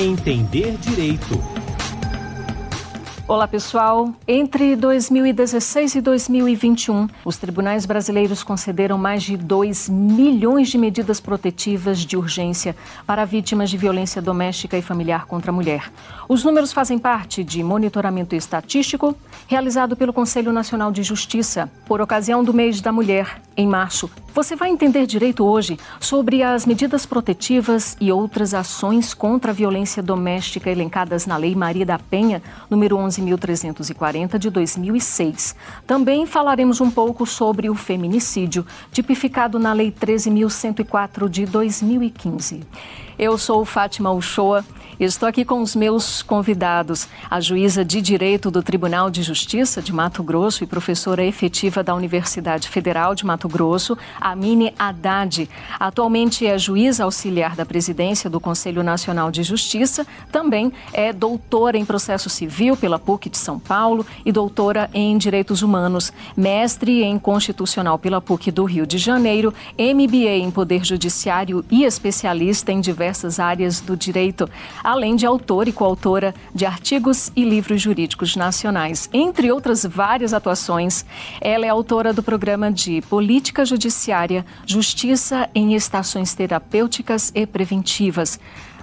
Entender Direito. Olá, pessoal. Entre 2016 e 2021, os tribunais brasileiros concederam mais de 2 milhões de medidas protetivas de urgência para vítimas de violência doméstica e familiar contra a mulher. Os números fazem parte de monitoramento estatístico realizado pelo Conselho Nacional de Justiça por ocasião do mês da mulher, em março. Você vai entender direito hoje sobre as medidas protetivas e outras ações contra a violência doméstica elencadas na Lei Maria da Penha, número 11.340 de 2006. Também falaremos um pouco sobre o feminicídio, tipificado na Lei 13.104 de 2015. Eu sou Fátima Uchoa Estou aqui com os meus convidados, a juíza de Direito do Tribunal de Justiça de Mato Grosso e professora efetiva da Universidade Federal de Mato Grosso, Amine Haddad. Atualmente é juíza auxiliar da presidência do Conselho Nacional de Justiça, também é doutora em processo civil pela PUC de São Paulo e doutora em Direitos Humanos, mestre em Constitucional pela PUC do Rio de Janeiro, MBA em Poder Judiciário e especialista em diversas áreas do direito além de autora e coautora de artigos e livros jurídicos nacionais. Entre outras várias atuações, ela é autora do programa de Política Judiciária, Justiça em Estações Terapêuticas e Preventivas.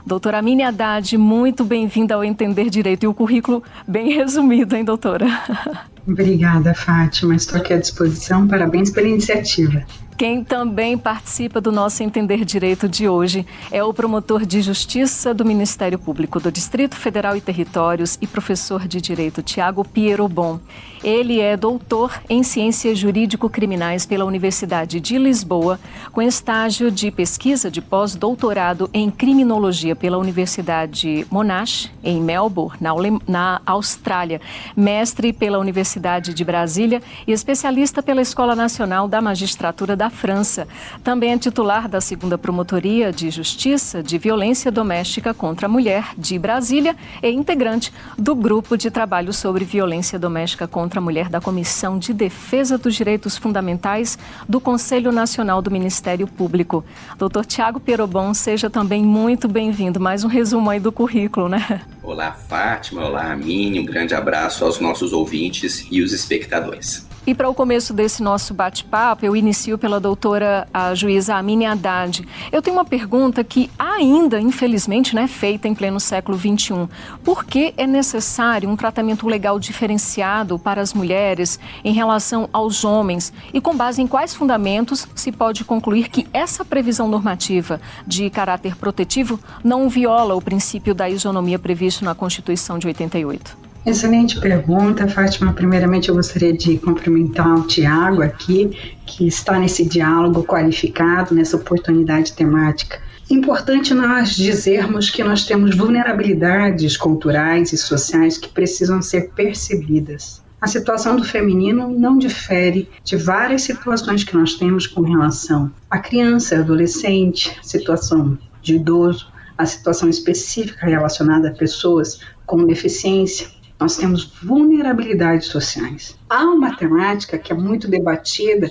Doutora Mini Haddad, muito bem-vinda ao Entender Direito e o currículo bem resumido, hein, doutora? Obrigada, Fátima. Estou aqui à disposição. Parabéns pela iniciativa. Quem também participa do nosso Entender Direito de hoje é o promotor de Justiça do Ministério Público do Distrito Federal e Territórios e professor de Direito Tiago Pierobon. Ele é doutor em Ciências Jurídico-Criminais pela Universidade de Lisboa, com estágio de pesquisa de pós-doutorado em Criminologia pela Universidade Monash, em Melbourne, na, na Austrália, mestre pela Universidade de Brasília e especialista pela Escola Nacional da Magistratura da da França. Também é titular da segunda Promotoria de Justiça de Violência Doméstica contra a Mulher de Brasília e integrante do Grupo de Trabalho sobre Violência Doméstica contra a Mulher da Comissão de Defesa dos Direitos Fundamentais do Conselho Nacional do Ministério Público. Doutor Tiago Perobon, seja também muito bem-vindo. Mais um resumo aí do currículo, né? Olá, Fátima. Olá, Amine. Um grande abraço aos nossos ouvintes e os espectadores. E para o começo desse nosso bate-papo, eu inicio pela doutora a juíza Amine Haddad. Eu tenho uma pergunta que ainda, infelizmente, não é feita em pleno século XXI. Por que é necessário um tratamento legal diferenciado para as mulheres em relação aos homens? E com base em quais fundamentos se pode concluir que essa previsão normativa de caráter protetivo não viola o princípio da isonomia previsto na Constituição de 88? Excelente pergunta, Fátima. Primeiramente, eu gostaria de cumprimentar o Tiago aqui, que está nesse diálogo qualificado, nessa oportunidade temática. Importante nós dizermos que nós temos vulnerabilidades culturais e sociais que precisam ser percebidas. A situação do feminino não difere de várias situações que nós temos com relação à criança, adolescente, situação de idoso, a situação específica relacionada a pessoas com deficiência, nós temos vulnerabilidades sociais. Há uma temática que é muito debatida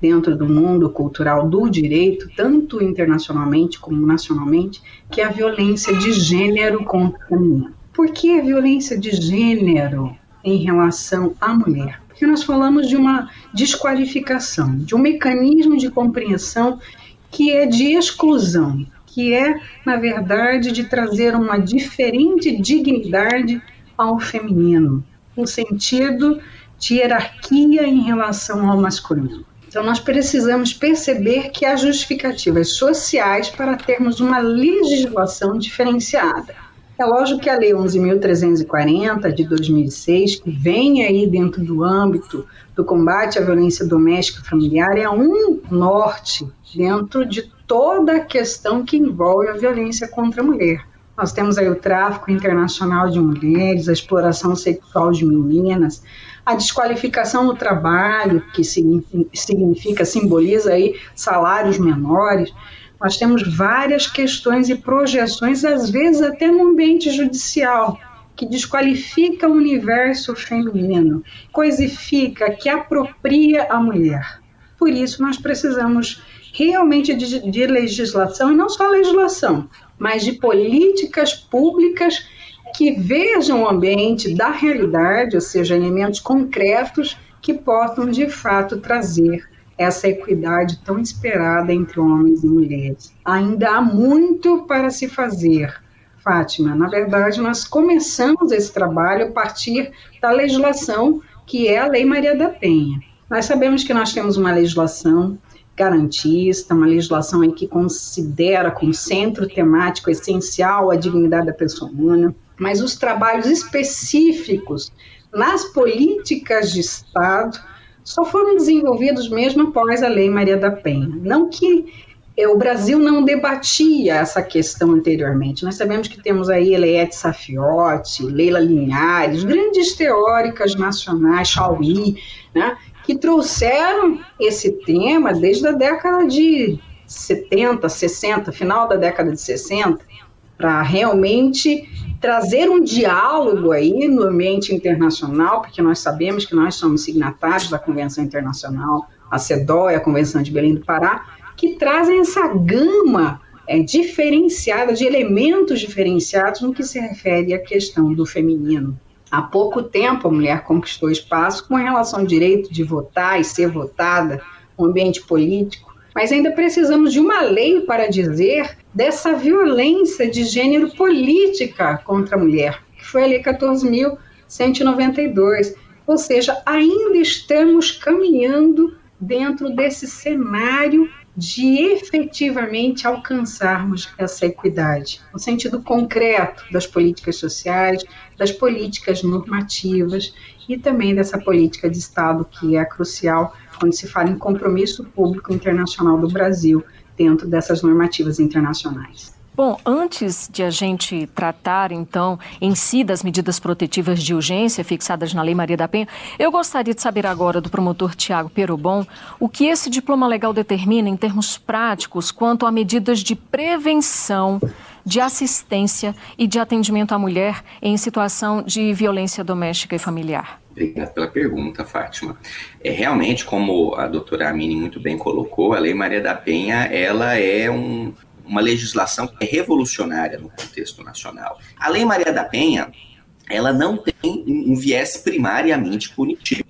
dentro do mundo cultural do direito, tanto internacionalmente como nacionalmente, que é a violência de gênero contra a mulher. Por que a violência de gênero em relação à mulher? Porque nós falamos de uma desqualificação, de um mecanismo de compreensão que é de exclusão, que é, na verdade, de trazer uma diferente dignidade ao feminino, no sentido de hierarquia em relação ao masculino. Então, nós precisamos perceber que há justificativas sociais para termos uma legislação diferenciada. É lógico que a Lei 11.340 de 2006, que vem aí dentro do âmbito do combate à violência doméstica e familiar, é um norte dentro de toda a questão que envolve a violência contra a mulher. Nós temos aí o tráfico internacional de mulheres, a exploração sexual de meninas, a desqualificação no trabalho, que significa, simboliza aí salários menores. Nós temos várias questões e projeções, às vezes até no ambiente judicial, que desqualifica o universo feminino, coisifica, que apropria a mulher. Por isso, nós precisamos realmente de, de legislação, e não só legislação, mas de políticas públicas que vejam o ambiente da realidade, ou seja, elementos concretos que possam de fato trazer essa equidade tão esperada entre homens e mulheres. Ainda há muito para se fazer, Fátima. Na verdade, nós começamos esse trabalho a partir da legislação que é a Lei Maria da Penha. Nós sabemos que nós temos uma legislação garantista, uma legislação em que considera como centro temático essencial a dignidade da pessoa humana, mas os trabalhos específicos nas políticas de Estado só foram desenvolvidos mesmo após a Lei Maria da Penha. Não que o Brasil não debatia essa questão anteriormente. Nós sabemos que temos aí Eliette Safiotti, Leila Linhares, grandes teóricas nacionais, Chauí, né, que trouxeram esse tema desde a década de 70, 60, final da década de 60, para realmente trazer um diálogo aí no ambiente internacional, porque nós sabemos que nós somos signatários da Convenção Internacional, a CEDAW e a Convenção de Belém do Pará, que trazem essa gama é, diferenciada, de elementos diferenciados no que se refere à questão do feminino. Há pouco tempo a mulher conquistou espaço com relação ao direito de votar e ser votada, no ambiente político, mas ainda precisamos de uma lei para dizer dessa violência de gênero política contra a mulher, que foi a Lei 14.192. Ou seja, ainda estamos caminhando dentro desse cenário de efetivamente alcançarmos essa equidade, no sentido concreto das políticas sociais, das políticas normativas e também dessa política de Estado que é crucial quando se fala em compromisso público internacional do Brasil dentro dessas normativas internacionais. Bom, antes de a gente tratar, então, em si das medidas protetivas de urgência fixadas na Lei Maria da Penha, eu gostaria de saber agora do promotor Tiago Perobon o que esse diploma legal determina em termos práticos quanto a medidas de prevenção, de assistência e de atendimento à mulher em situação de violência doméstica e familiar. Obrigado pela pergunta, Fátima. É realmente, como a doutora Amini muito bem colocou, a Lei Maria da Penha ela é um, uma legislação que é revolucionária no contexto nacional. A Lei Maria da Penha ela não tem um viés primariamente punitivo.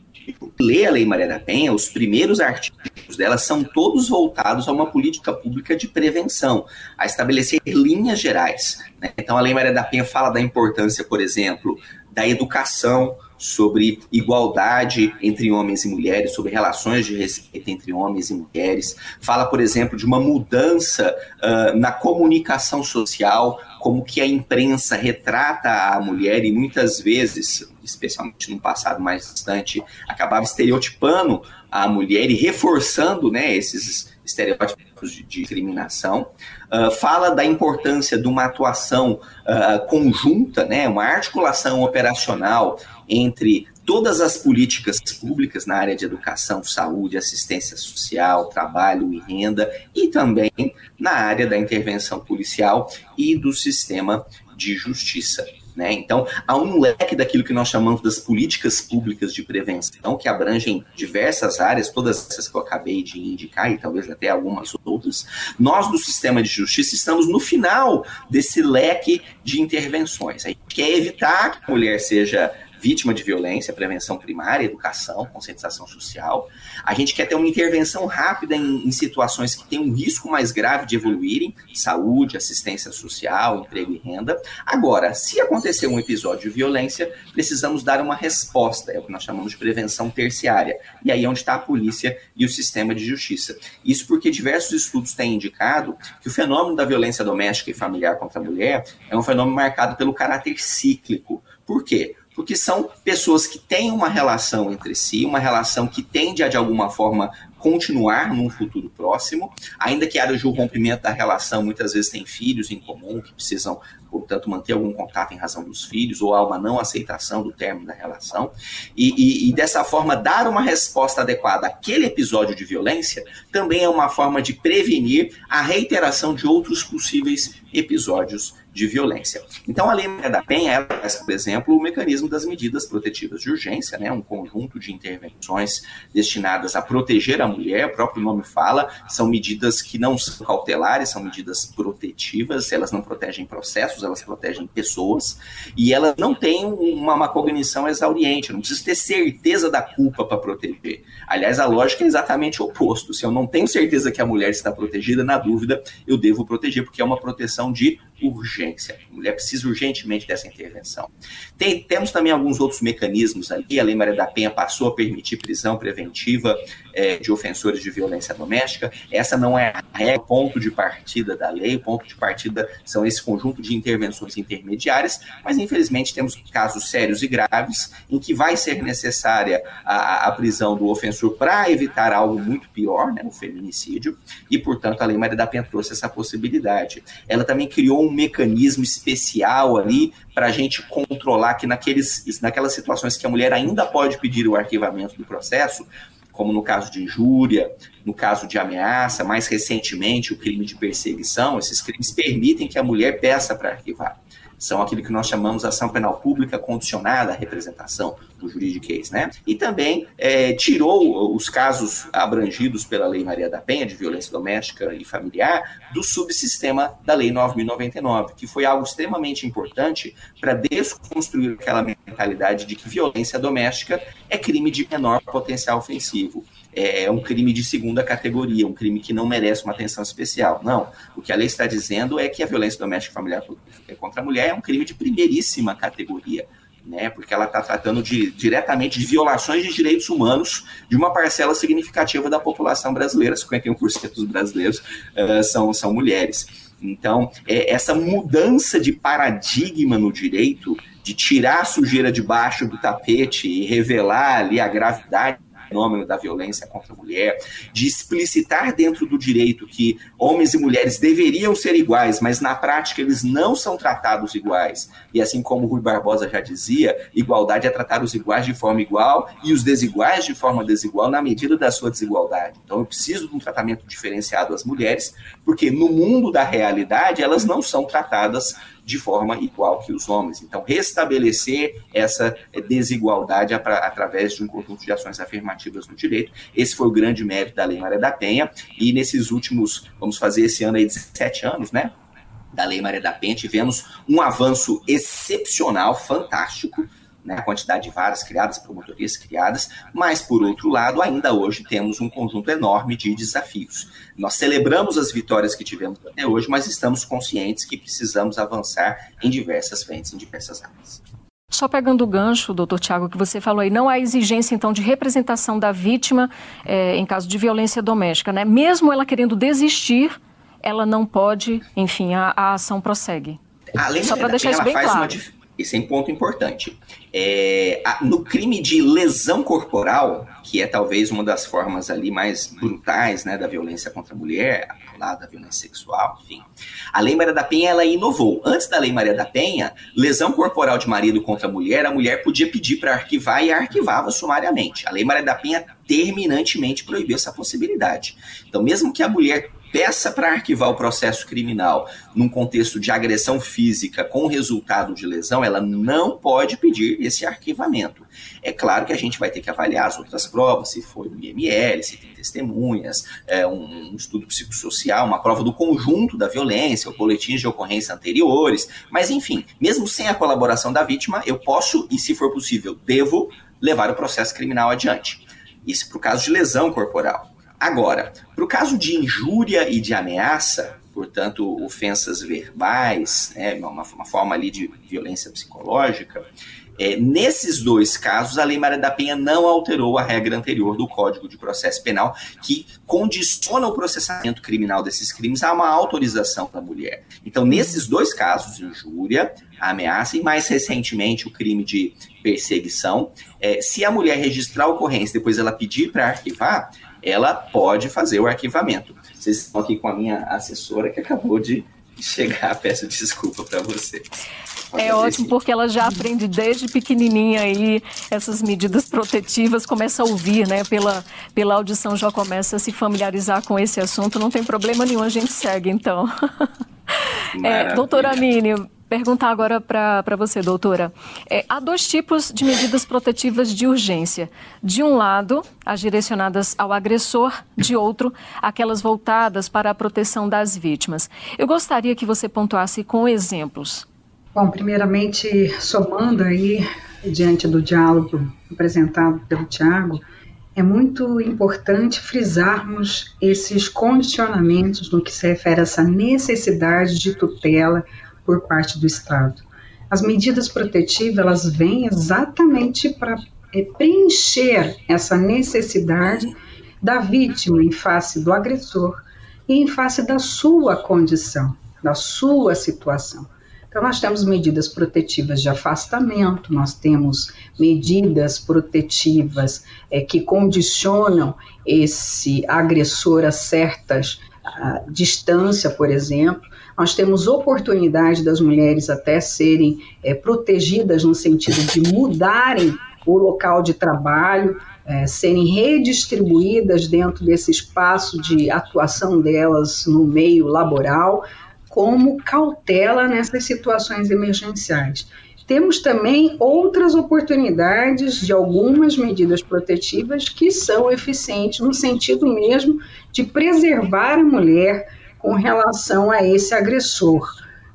Lê a Lei Maria da Penha, os primeiros artigos dela são todos voltados a uma política pública de prevenção, a estabelecer linhas gerais. Né? Então, a Lei Maria da Penha fala da importância, por exemplo, da educação, sobre igualdade entre homens e mulheres, sobre relações de respeito entre homens e mulheres. Fala, por exemplo, de uma mudança uh, na comunicação social, como que a imprensa retrata a mulher e muitas vezes, especialmente no passado mais distante, acabava estereotipando a mulher e reforçando né, esses estereótipos de discriminação. Uh, fala da importância de uma atuação uh, conjunta, né, uma articulação operacional entre todas as políticas públicas na área de educação, saúde, assistência social, trabalho e renda, e também na área da intervenção policial e do sistema de justiça. Né? Então, há um leque daquilo que nós chamamos das políticas públicas de prevenção, que abrangem diversas áreas, todas essas que eu acabei de indicar, e talvez até algumas outras. Nós, do sistema de justiça, estamos no final desse leque de intervenções. A gente quer evitar que a mulher seja vítima de violência, prevenção primária, educação, conscientização social. A gente quer ter uma intervenção rápida em, em, situações que têm um risco mais grave de evoluírem, saúde, assistência social, emprego e renda. Agora, se acontecer um episódio de violência, precisamos dar uma resposta, é o que nós chamamos de prevenção terciária. E aí é onde está a polícia e o sistema de justiça. Isso porque diversos estudos têm indicado que o fenômeno da violência doméstica e familiar contra a mulher é um fenômeno marcado pelo caráter cíclico. Por quê? Porque são pessoas que têm uma relação entre si, uma relação que tende a, de alguma forma, continuar num futuro próximo, ainda que haja o rompimento da relação, muitas vezes tem filhos em comum que precisam, portanto, manter algum contato em razão dos filhos, ou há uma não aceitação do término da relação, e, e, e dessa forma dar uma resposta adequada àquele episódio de violência também é uma forma de prevenir a reiteração de outros possíveis episódios de violência. Então, a Lei Maria da Penha, ela traz, por exemplo, o mecanismo das medidas protetivas de urgência, né, um conjunto de intervenções destinadas a proteger a mulher, o próprio nome fala, são medidas que não são cautelares, são medidas protetivas, elas não protegem processos, elas protegem pessoas, e elas não têm uma, uma cognição exauriente, não precisa ter certeza da culpa para proteger. Aliás, a lógica é exatamente o oposto. Se eu não tenho certeza que a mulher está protegida, na dúvida, eu devo proteger, porque é uma proteção de urgência. A mulher precisa urgentemente dessa intervenção. Tem, temos também alguns outros mecanismos ali. A Lei Maria da Penha passou a permitir prisão preventiva é, de ofensores de violência doméstica. Essa não é a regra, ponto de partida da lei. Ponto de partida são esse conjunto de intervenções intermediárias, mas infelizmente temos casos sérios e graves em que vai ser necessária a, a prisão do ofensor para evitar algo muito pior, né, o feminicídio, e portanto a Lei Maria da Penha trouxe essa possibilidade. Ela também criou um mecanismo especial ali para a gente controlar que naqueles, naquelas situações que a mulher ainda pode pedir o arquivamento do processo, como no caso de injúria, no caso de ameaça, mais recentemente o crime de perseguição, esses crimes permitem que a mulher peça para arquivar são aquilo que nós chamamos ação penal pública condicionada à representação do juridiquês, né? E também é, tirou os casos abrangidos pela Lei Maria da Penha de violência doméstica e familiar do subsistema da Lei 9.099, que foi algo extremamente importante para desconstruir aquela mentalidade de que violência doméstica é crime de menor potencial ofensivo é um crime de segunda categoria, um crime que não merece uma atenção especial. Não. O que a lei está dizendo é que a violência doméstica familiar contra a mulher é um crime de primeiríssima categoria. Né, porque ela está tratando de, diretamente de violações de direitos humanos de uma parcela significativa da população brasileira, 51% dos brasileiros uh, são, são mulheres. Então, é, essa mudança de paradigma no direito, de tirar a sujeira debaixo do tapete e revelar ali a gravidade fenômeno da violência contra a mulher, de explicitar dentro do direito que homens e mulheres deveriam ser iguais, mas na prática eles não são tratados iguais. E assim como Rui Barbosa já dizia, igualdade é tratar os iguais de forma igual e os desiguais de forma desigual na medida da sua desigualdade. Então eu preciso de um tratamento diferenciado às mulheres, porque no mundo da realidade elas não são tratadas de forma igual que os homens. Então, restabelecer essa desigualdade através de um conjunto de ações afirmativas no direito. Esse foi o grande mérito da Lei Maria da Penha. E nesses últimos, vamos fazer esse ano aí 17 anos, né? Da Lei Maria da Penha, tivemos um avanço excepcional, fantástico, né, a quantidade de varas criadas, promotorias criadas, mas, por outro lado, ainda hoje temos um conjunto enorme de desafios. Nós celebramos as vitórias que tivemos até hoje, mas estamos conscientes que precisamos avançar em diversas frentes, em diversas áreas. Só pegando o gancho, doutor Tiago, que você falou aí, não há exigência, então, de representação da vítima é, em caso de violência doméstica, né? Mesmo ela querendo desistir, ela não pode, enfim, a, a ação prossegue. Além Só para deixar isso bem claro. Uma, esse é um ponto importante. É, a, no crime de lesão corporal, que é talvez uma das formas ali mais brutais né, da violência contra a mulher, lá da violência sexual, enfim. A Lei Maria da Penha ela inovou. Antes da Lei Maria da Penha, lesão corporal de marido contra a mulher, a mulher podia pedir para arquivar e arquivava sumariamente. A Lei Maria da Penha terminantemente proibiu essa possibilidade. Então, mesmo que a mulher peça para arquivar o processo criminal num contexto de agressão física com resultado de lesão, ela não pode pedir esse arquivamento. É claro que a gente vai ter que avaliar as outras provas, se foi no IML, se tem testemunhas, é, um, um estudo psicossocial, uma prova do conjunto da violência, ou boletins de ocorrência anteriores, mas enfim, mesmo sem a colaboração da vítima, eu posso e, se for possível, devo levar o processo criminal adiante. Isso para o caso de lesão corporal. Agora, para o caso de injúria e de ameaça, portanto, ofensas verbais, né, uma, uma forma ali de violência psicológica, é, nesses dois casos, a Lei Maria da Penha não alterou a regra anterior do Código de Processo Penal, que condiciona o processamento criminal desses crimes a uma autorização da mulher. Então, nesses dois casos, injúria, ameaça e, mais recentemente, o crime de perseguição, é, se a mulher registrar a ocorrência e depois ela pedir para arquivar, ela pode fazer o arquivamento. Vocês estão aqui com a minha assessora que acabou de chegar, peço desculpa para você. É ótimo porque ela já aprende desde pequenininha aí essas medidas protetivas, começa a ouvir, né? Pela, pela audição já começa a se familiarizar com esse assunto. Não tem problema nenhum, a gente segue então. É, doutora Mini, perguntar agora para você, doutora. É, há dois tipos de medidas protetivas de urgência. De um lado, as direcionadas ao agressor, de outro, aquelas voltadas para a proteção das vítimas. Eu gostaria que você pontuasse com exemplos. Bom, primeiramente, somando aí, diante do diálogo apresentado pelo Tiago, é muito importante frisarmos esses condicionamentos no que se refere a essa necessidade de tutela por parte do Estado. As medidas protetivas elas vêm exatamente para é, preencher essa necessidade da vítima em face do agressor e em face da sua condição, da sua situação. Então, nós temos medidas protetivas de afastamento, nós temos medidas protetivas é, que condicionam esse agressor a certas a, distância, por exemplo. Nós temos oportunidade das mulheres até serem é, protegidas no sentido de mudarem o local de trabalho, é, serem redistribuídas dentro desse espaço de atuação delas no meio laboral, como cautela nessas situações emergenciais. Temos também outras oportunidades de algumas medidas protetivas que são eficientes no sentido mesmo de preservar a mulher com relação a esse agressor.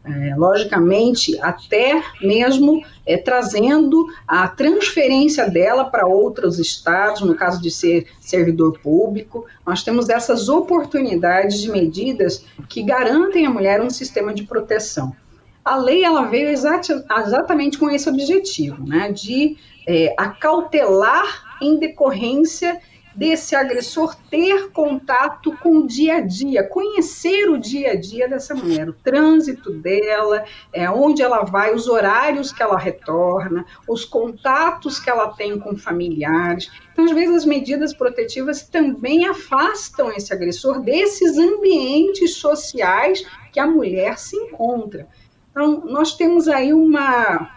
É, logicamente, até mesmo é, trazendo a transferência dela para outros estados, no caso de ser servidor público, nós temos essas oportunidades de medidas que garantem à mulher um sistema de proteção. A lei ela veio exatamente com esse objetivo, né, de é, acautelar em decorrência desse agressor ter contato com o dia a dia, conhecer o dia a dia dessa mulher, o trânsito dela, é, onde ela vai, os horários que ela retorna, os contatos que ela tem com familiares. Então, às vezes, as medidas protetivas também afastam esse agressor desses ambientes sociais que a mulher se encontra. Então, nós temos aí uma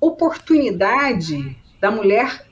oportunidade da mulher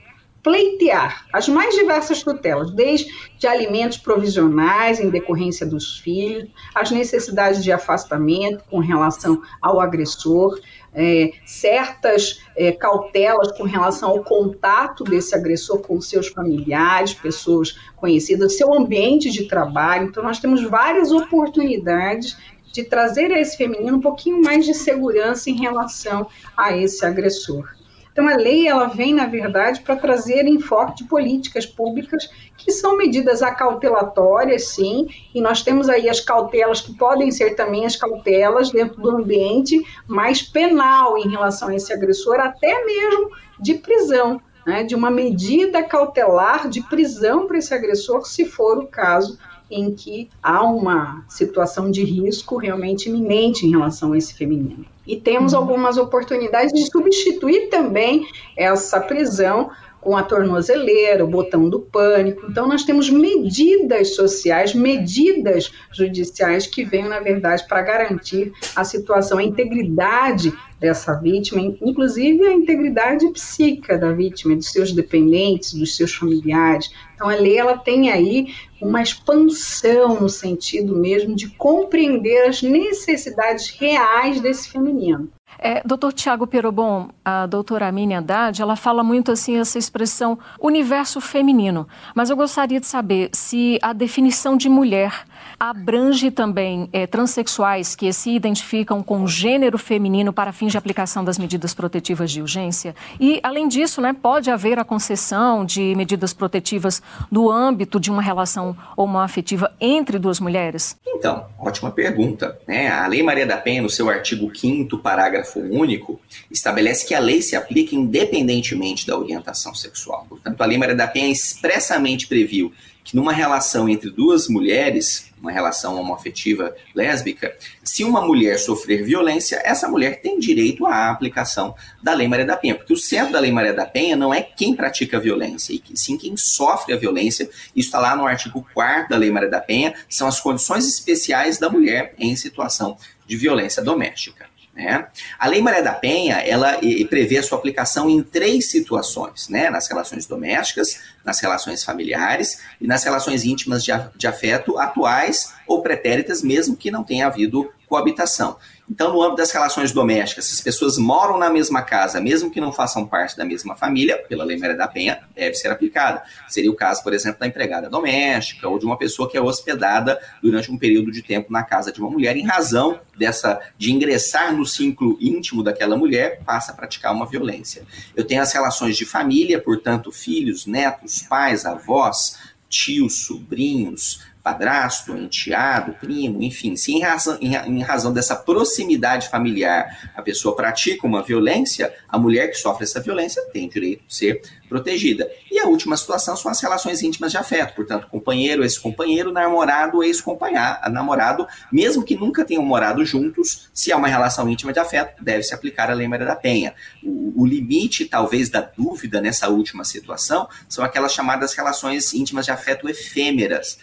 pleitear as mais diversas tutelas, desde de alimentos provisionais em decorrência dos filhos, as necessidades de afastamento com relação ao agressor, é, certas é, cautelas com relação ao contato desse agressor com seus familiares, pessoas conhecidas, seu ambiente de trabalho. Então, nós temos várias oportunidades de trazer a esse feminino um pouquinho mais de segurança em relação a esse agressor. Então, a lei ela vem, na verdade, para trazer enfoque de políticas públicas que são medidas acautelatórias, sim, e nós temos aí as cautelas que podem ser também as cautelas dentro do ambiente mais penal em relação a esse agressor, até mesmo de prisão, né, de uma medida cautelar de prisão para esse agressor, se for o caso em que há uma situação de risco realmente iminente em relação a esse feminino. E temos uhum. algumas oportunidades de substituir também essa prisão com a tornozeleira, o botão do pânico. Então, nós temos medidas sociais, medidas judiciais que vêm, na verdade, para garantir a situação, a integridade dessa vítima, inclusive a integridade psíquica da vítima, dos seus dependentes, dos seus familiares. Então, a lei ela tem aí uma expansão no sentido mesmo de compreender as necessidades reais desse feminino. É, doutor Tiago Perobon, a doutora Amine Haddad, ela fala muito assim essa expressão universo feminino, mas eu gostaria de saber se a definição de mulher abrange também é, transexuais que se identificam com gênero feminino para fins de aplicação das medidas protetivas de urgência. E, além disso, né, pode haver a concessão de medidas protetivas no âmbito de uma relação homoafetiva entre duas mulheres? Então, ótima pergunta. Né? A Lei Maria da Penha, no seu artigo 5 parágrafo único, estabelece que a lei se aplica independentemente da orientação sexual. Portanto, a Lei Maria da Penha expressamente previu que numa relação entre duas mulheres, uma relação homoafetiva lésbica, se uma mulher sofrer violência, essa mulher tem direito à aplicação da Lei Maria da Penha, porque o centro da Lei Maria da Penha não é quem pratica a violência, e sim quem sofre a violência. Isso está lá no artigo 4 da Lei Maria da Penha, são as condições especiais da mulher em situação de violência doméstica. Né? A Lei Maria da Penha ela prevê a sua aplicação em três situações, né? nas relações domésticas, nas relações familiares e nas relações íntimas de, de afeto atuais ou pretéritas, mesmo que não tenha havido coabitação. Então, no âmbito das relações domésticas, se as pessoas moram na mesma casa, mesmo que não façam parte da mesma família, pela Lei Maria da Penha, deve ser aplicada. Seria o caso, por exemplo, da empregada doméstica ou de uma pessoa que é hospedada durante um período de tempo na casa de uma mulher, em razão dessa de ingressar no ciclo íntimo daquela mulher, passa a praticar uma violência. Eu tenho as relações de família, portanto, filhos, netos, pais, avós, tios, sobrinhos, padrasto, enteado, primo, enfim, se em razão, em, em, razão dessa proximidade familiar a pessoa pratica uma violência, a mulher que sofre essa violência tem direito de ser protegida. E a última situação são as relações íntimas de afeto, portanto, companheiro, ex-companheiro, namorado, ex-namorado, mesmo que nunca tenham morado juntos, se é uma relação íntima de afeto, deve se aplicar a Lei Maria da Penha. O, o limite, talvez, da dúvida nessa última situação são aquelas chamadas relações íntimas de afeto efêmeras.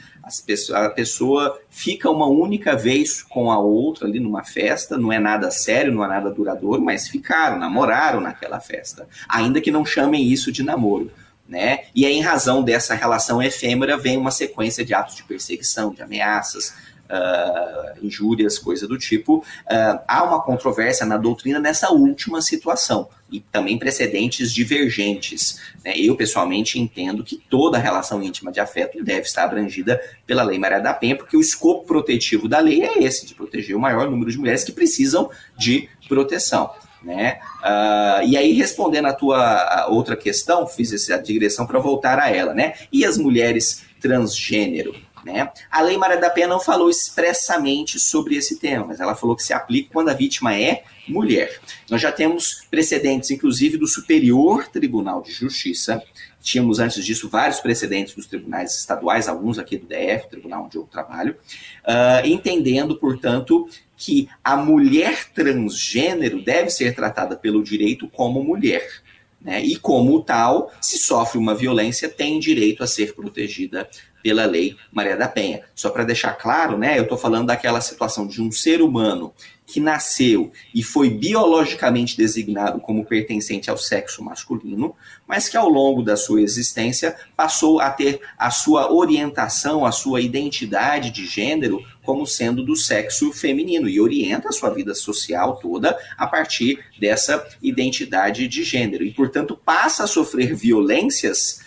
a pessoa fica uma única vez com a outra ali numa festa, não é nada sério, não é nada duradouro, mas ficaram, namoraram naquela festa, ainda que não chamem isso de. Né? E aí, em razão dessa relação efêmera, vem uma sequência de atos de perseguição, de ameaças, uh, injúrias, coisa do tipo. Uh, há uma controvérsia na doutrina nessa última situação e também precedentes divergentes. Né? Eu, pessoalmente, entendo que toda relação íntima de afeto deve estar abrangida pela Lei Maria da Penha, porque o escopo protetivo da lei é esse, de proteger o maior número de mulheres que precisam de proteção. Né? Uh, e aí, respondendo a tua outra questão, fiz essa digressão para voltar a ela, né? E as mulheres transgênero? Né? A Lei Maria da Penha não falou expressamente sobre esse tema, mas ela falou que se aplica quando a vítima é mulher. Nós já temos precedentes, inclusive, do Superior Tribunal de Justiça. Tínhamos antes disso vários precedentes dos tribunais estaduais, alguns aqui do DF, tribunal onde eu trabalho, uh, entendendo, portanto, que a mulher transgênero deve ser tratada pelo direito como mulher. Né? E, como tal, se sofre uma violência, tem direito a ser protegida pela lei Maria da Penha. Só para deixar claro, né, eu estou falando daquela situação de um ser humano que nasceu e foi biologicamente designado como pertencente ao sexo masculino, mas que ao longo da sua existência passou a ter a sua orientação, a sua identidade de gênero como sendo do sexo feminino e orienta a sua vida social toda a partir dessa identidade de gênero. E, portanto, passa a sofrer violências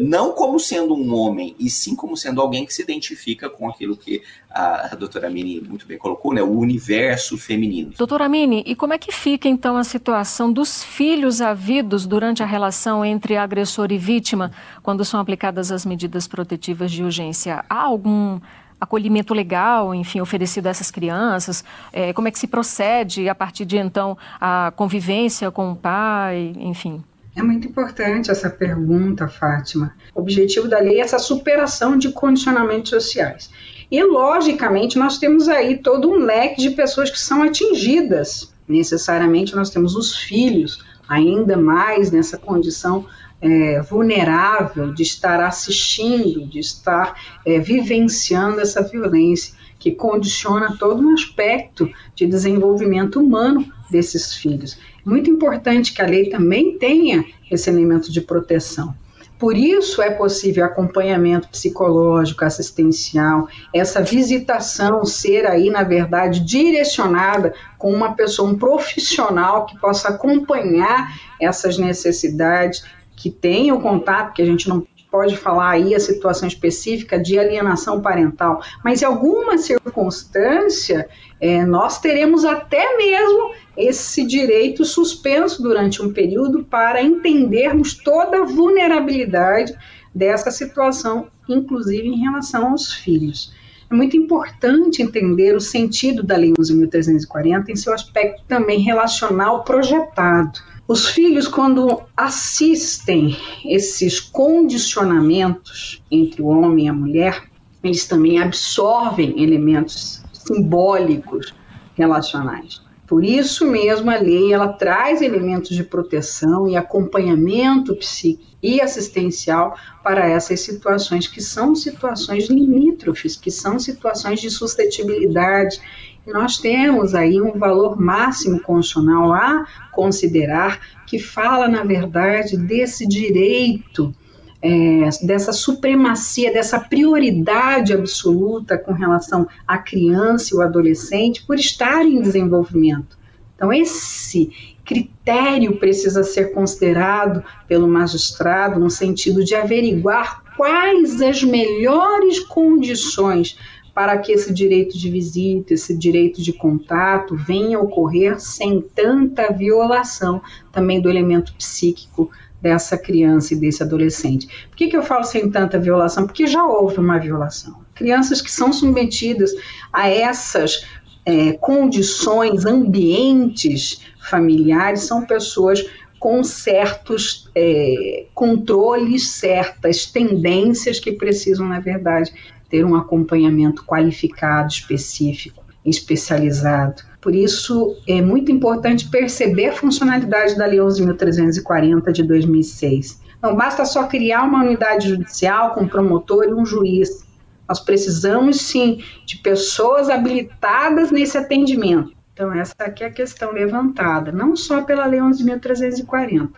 não como sendo um homem, e sim como sendo alguém que se identifica com aquilo que a, a doutora Mini muito bem colocou, né, o universo feminino. Doutora Mini, e como é que fica então a situação dos filhos havidos durante a relação entre agressor e vítima, quando são aplicadas as medidas protetivas de urgência? Há algum acolhimento legal, enfim, oferecido a essas crianças? É, como é que se procede a partir de então a convivência com o pai, enfim? É muito importante essa pergunta, Fátima. O objetivo da lei é essa superação de condicionamentos sociais. E, logicamente, nós temos aí todo um leque de pessoas que são atingidas. Necessariamente, nós temos os filhos, ainda mais nessa condição é, vulnerável de estar assistindo, de estar é, vivenciando essa violência, que condiciona todo um aspecto de desenvolvimento humano desses filhos. Muito importante que a lei também tenha esse elemento de proteção. Por isso é possível acompanhamento psicológico, assistencial, essa visitação ser aí, na verdade, direcionada com uma pessoa, um profissional que possa acompanhar essas necessidades, que tenha o contato, que a gente não pode falar aí a situação específica de alienação parental, mas em alguma circunstância é, nós teremos até mesmo esse direito suspenso durante um período para entendermos toda a vulnerabilidade dessa situação, inclusive em relação aos filhos. É muito importante entender o sentido da Lei 11.340 em seu aspecto também relacional projetado os filhos, quando assistem esses condicionamentos entre o homem e a mulher, eles também absorvem elementos simbólicos relacionais. Por isso mesmo a lei ela traz elementos de proteção e acompanhamento psíquico e assistencial para essas situações que são situações limítrofes, que são situações de suscetibilidade nós temos aí um valor máximo constitucional a considerar que fala, na verdade, desse direito é, dessa supremacia, dessa prioridade absoluta com relação à criança e o adolescente por estar em desenvolvimento. Então, esse critério precisa ser considerado pelo magistrado no sentido de averiguar quais as melhores condições para que esse direito de visita, esse direito de contato venha a ocorrer sem tanta violação também do elemento psíquico dessa criança e desse adolescente. Por que, que eu falo sem tanta violação? Porque já houve uma violação. Crianças que são submetidas a essas é, condições, ambientes familiares, são pessoas com certos é, controles, certas tendências que precisam, na verdade, ter um acompanhamento qualificado, específico, especializado. Por isso, é muito importante perceber a funcionalidade da Lei 11.340 de 2006. Não basta só criar uma unidade judicial com um promotor e um juiz. Nós precisamos, sim, de pessoas habilitadas nesse atendimento. Então, essa aqui é a questão levantada, não só pela Lei 11.340,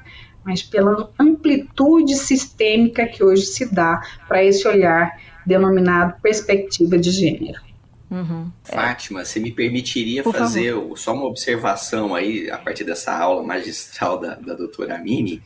mas pela amplitude sistêmica que hoje se dá para esse olhar denominado perspectiva de gênero. Uhum. Fátima, você me permitiria Por fazer favor. só uma observação aí, a partir dessa aula magistral da, da doutora Amini?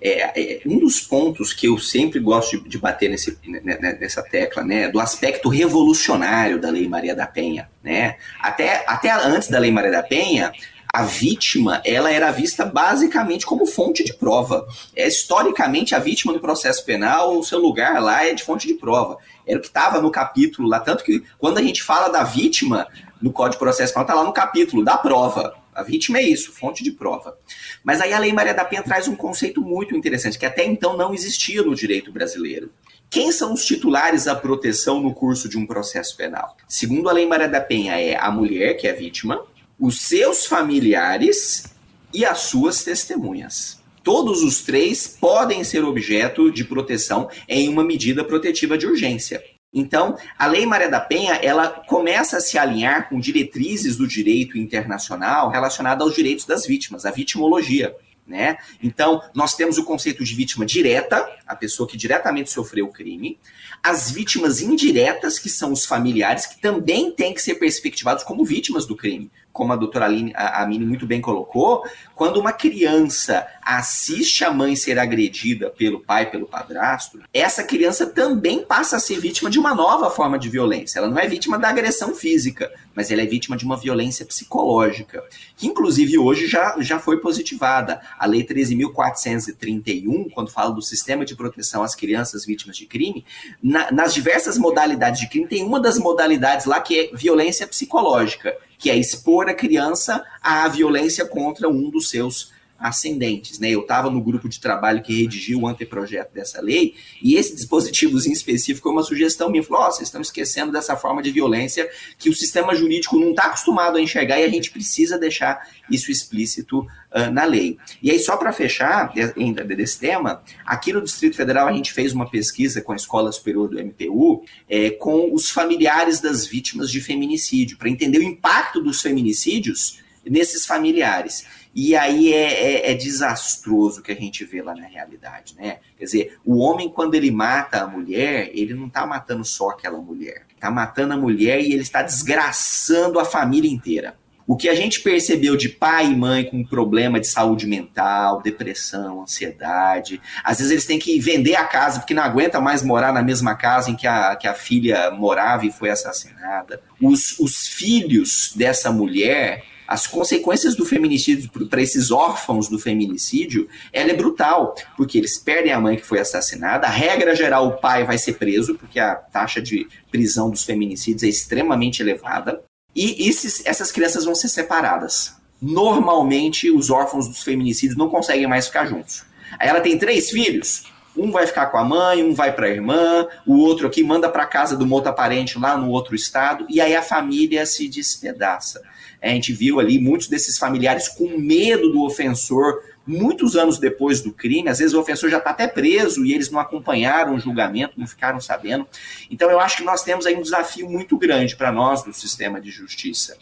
É, é, um dos pontos que eu sempre gosto de, de bater nesse, né, né, nessa tecla, né, do aspecto revolucionário da Lei Maria da Penha, né? Até, até antes da Lei Maria da Penha, a vítima ela era vista basicamente como fonte de prova. É, historicamente, a vítima no processo penal, o seu lugar lá é de fonte de prova. Era o que estava no capítulo lá. Tanto que quando a gente fala da vítima no Código de Processo Penal, está lá no capítulo da prova. A vítima é isso, fonte de prova. Mas aí a Lei Maria da Penha traz um conceito muito interessante, que até então não existia no direito brasileiro. Quem são os titulares da proteção no curso de um processo penal? Segundo a Lei Maria da Penha, é a mulher, que é a vítima, os seus familiares e as suas testemunhas. Todos os três podem ser objeto de proteção em uma medida protetiva de urgência. Então, a Lei Maria da Penha, ela começa a se alinhar com diretrizes do direito internacional relacionado aos direitos das vítimas, a vitimologia. Né? Então, nós temos o conceito de vítima direta, a pessoa que diretamente sofreu o crime, as vítimas indiretas, que são os familiares, que também têm que ser perspectivados como vítimas do crime. Como a doutora Aline, a Amine muito bem colocou, quando uma criança assiste a mãe ser agredida pelo pai, pelo padrasto, essa criança também passa a ser vítima de uma nova forma de violência. Ela não é vítima da agressão física, mas ela é vítima de uma violência psicológica, que inclusive hoje já, já foi positivada. A Lei 13.431, quando fala do sistema de proteção às crianças vítimas de crime, na, nas diversas modalidades de crime, tem uma das modalidades lá que é violência psicológica, que é expor a criança à violência contra um dos seus ascendentes. Né? Eu estava no grupo de trabalho que redigiu o anteprojeto dessa lei, e esse dispositivozinho específico é uma sugestão minha. Falou: oh, vocês estão esquecendo dessa forma de violência que o sistema jurídico não está acostumado a enxergar e a gente precisa deixar isso explícito uh, na lei. E aí, só para fechar ainda desse tema, aqui no Distrito Federal a gente fez uma pesquisa com a Escola Superior do MPU é, com os familiares das vítimas de feminicídio, para entender o impacto dos feminicídios nesses familiares. E aí é, é, é, desastroso o que a gente vê lá na realidade, né? Quer dizer, o homem, quando ele mata a mulher, ele não está matando só aquela mulher. Está matando a mulher e ele está desgraçando a família inteira. O que a gente percebeu de pai e mãe com problema de saúde mental, depressão, ansiedade, às vezes eles têm que vender a casa porque não aguenta mais morar na mesma casa em que a, que a filha morava e foi assassinada. Os, os filhos dessa mulher as consequências do feminicídio para esses órfãos do feminicídio, ela é brutal, porque eles perdem a mãe que foi assassinada, a regra geral o pai vai ser preso, porque a taxa de prisão dos feminicídios é extremamente elevada, e esses, essas crianças vão ser separadas. Normalmente, os órfãos dos feminicídios não conseguem mais ficar juntos. Aí ela tem três filhos, um vai ficar com a mãe, um vai para a irmã, o outro aqui manda para casa do outro parente lá no outro estado, e aí a família se despedaça. A gente viu ali muitos desses familiares com medo do ofensor muitos anos depois do crime, às vezes o ofensor já está até preso e eles não acompanharam o julgamento, não ficaram sabendo. Então eu acho que nós temos aí um desafio muito grande para nós do sistema de justiça,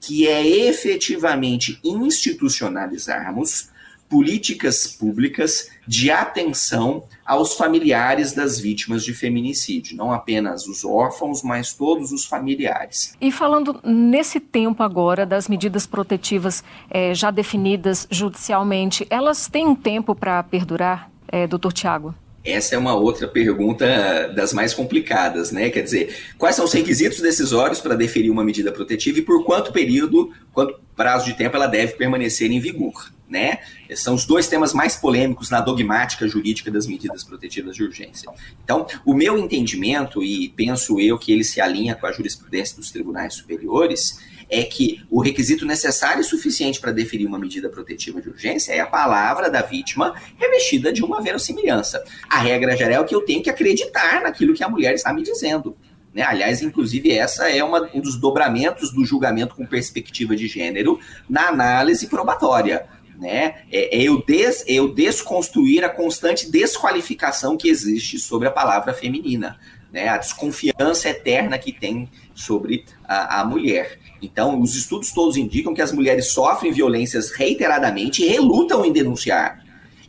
que é efetivamente institucionalizarmos políticas públicas de atenção aos familiares das vítimas de feminicídio, não apenas os órfãos, mas todos os familiares. E falando nesse tempo agora das medidas protetivas é, já definidas judicialmente, elas têm um tempo para perdurar, é, doutor Tiago? Essa é uma outra pergunta das mais complicadas, né? Quer dizer, quais são os requisitos decisórios para deferir uma medida protetiva e por quanto período, quanto prazo de tempo ela deve permanecer em vigor, né? São os dois temas mais polêmicos na dogmática jurídica das medidas protetivas de urgência. Então, o meu entendimento, e penso eu que ele se alinha com a jurisprudência dos tribunais superiores, é que o requisito necessário e suficiente para definir uma medida protetiva de urgência é a palavra da vítima revestida de uma verossimilhança. A regra geral é que eu tenho que acreditar naquilo que a mulher está me dizendo. Né? Aliás, inclusive, essa é uma, um dos dobramentos do julgamento com perspectiva de gênero na análise probatória. Né? É, é eu, des, eu desconstruir a constante desqualificação que existe sobre a palavra feminina. Né? A desconfiança eterna que tem sobre a, a mulher. Então, os estudos todos indicam que as mulheres sofrem violências reiteradamente e relutam em denunciar.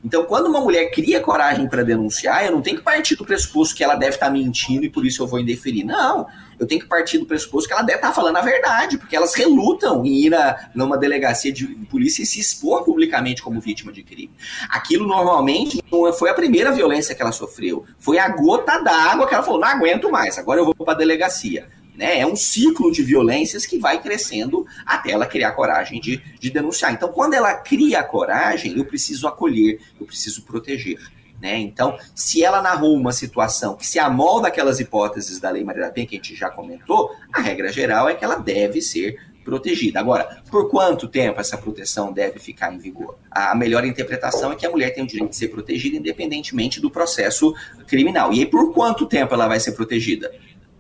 Então, quando uma mulher cria coragem para denunciar, eu não tenho que partir do pressuposto que ela deve estar tá mentindo e por isso eu vou indeferir. Não, eu tenho que partir do pressuposto que ela deve estar tá falando a verdade, porque elas relutam em ir a, numa delegacia de polícia e se expor publicamente como vítima de crime. Aquilo normalmente não foi a primeira violência que ela sofreu, foi a gota d'água que ela falou: não aguento mais, agora eu vou para a delegacia. Né? É um ciclo de violências que vai crescendo até ela criar coragem de, de denunciar. Então, quando ela cria a coragem, eu preciso acolher, eu preciso proteger. Né? Então, se ela narrou uma situação que se amolda aquelas hipóteses da Lei Maria da Penha, que a gente já comentou, a regra geral é que ela deve ser protegida. Agora, por quanto tempo essa proteção deve ficar em vigor? A melhor interpretação é que a mulher tem o direito de ser protegida independentemente do processo criminal. E aí, por quanto tempo ela vai ser protegida?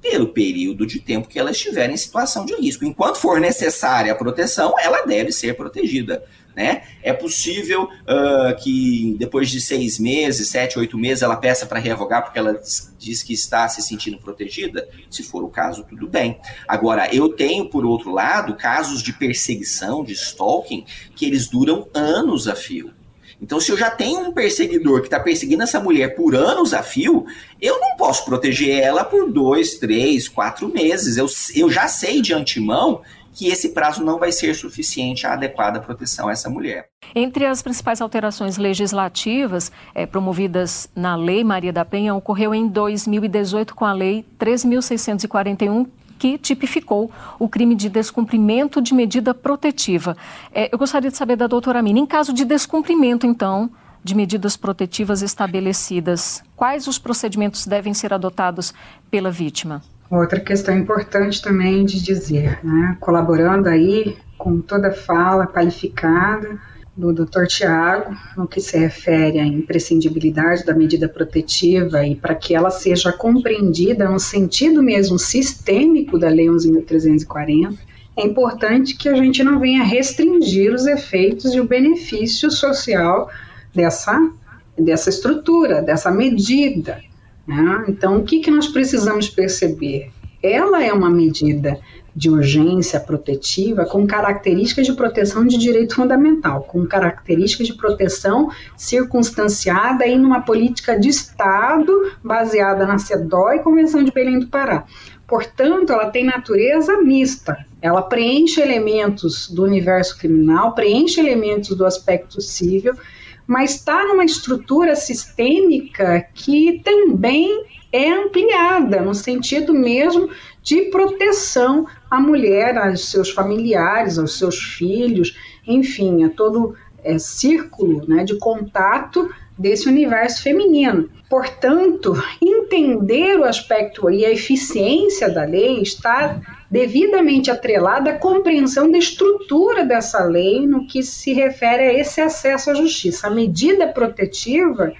Pelo período de tempo que ela estiver em situação de risco. Enquanto for necessária a proteção, ela deve ser protegida. Né? É possível uh, que depois de seis meses, sete, oito meses, ela peça para revogar porque ela diz que está se sentindo protegida? Se for o caso, tudo bem. Agora, eu tenho, por outro lado, casos de perseguição, de stalking, que eles duram anos a fio. Então, se eu já tenho um perseguidor que está perseguindo essa mulher por anos a fio, eu não posso proteger ela por dois, três, quatro meses. Eu, eu já sei de antemão que esse prazo não vai ser suficiente à adequada proteção a essa mulher. Entre as principais alterações legislativas é, promovidas na Lei Maria da Penha, ocorreu em 2018 com a Lei 3.641, que tipificou o crime de descumprimento de medida protetiva. É, eu gostaria de saber da doutora Mina, em caso de descumprimento, então, de medidas protetivas estabelecidas, quais os procedimentos devem ser adotados pela vítima? Outra questão importante também de dizer, né, colaborando aí com toda fala qualificada, do Dr. Tiago, no que se refere à imprescindibilidade da medida protetiva e para que ela seja compreendida no sentido mesmo sistêmico da Lei 11.340, é importante que a gente não venha restringir os efeitos e o benefício social dessa, dessa estrutura, dessa medida. Né? Então, o que, que nós precisamos perceber? Ela é uma medida de urgência protetiva com características de proteção de direito fundamental, com características de proteção circunstanciada em uma política de Estado baseada na CEDO e Convenção de Belém do Pará. Portanto, ela tem natureza mista. Ela preenche elementos do universo criminal, preenche elementos do aspecto civil, mas está numa estrutura sistêmica que também é ampliada, no sentido mesmo de proteção à mulher, aos seus familiares, aos seus filhos, enfim, a todo é, círculo né, de contato desse universo feminino. Portanto, entender o aspecto e a eficiência da lei está devidamente atrelada à compreensão da estrutura dessa lei no que se refere a esse acesso à justiça. A medida protetiva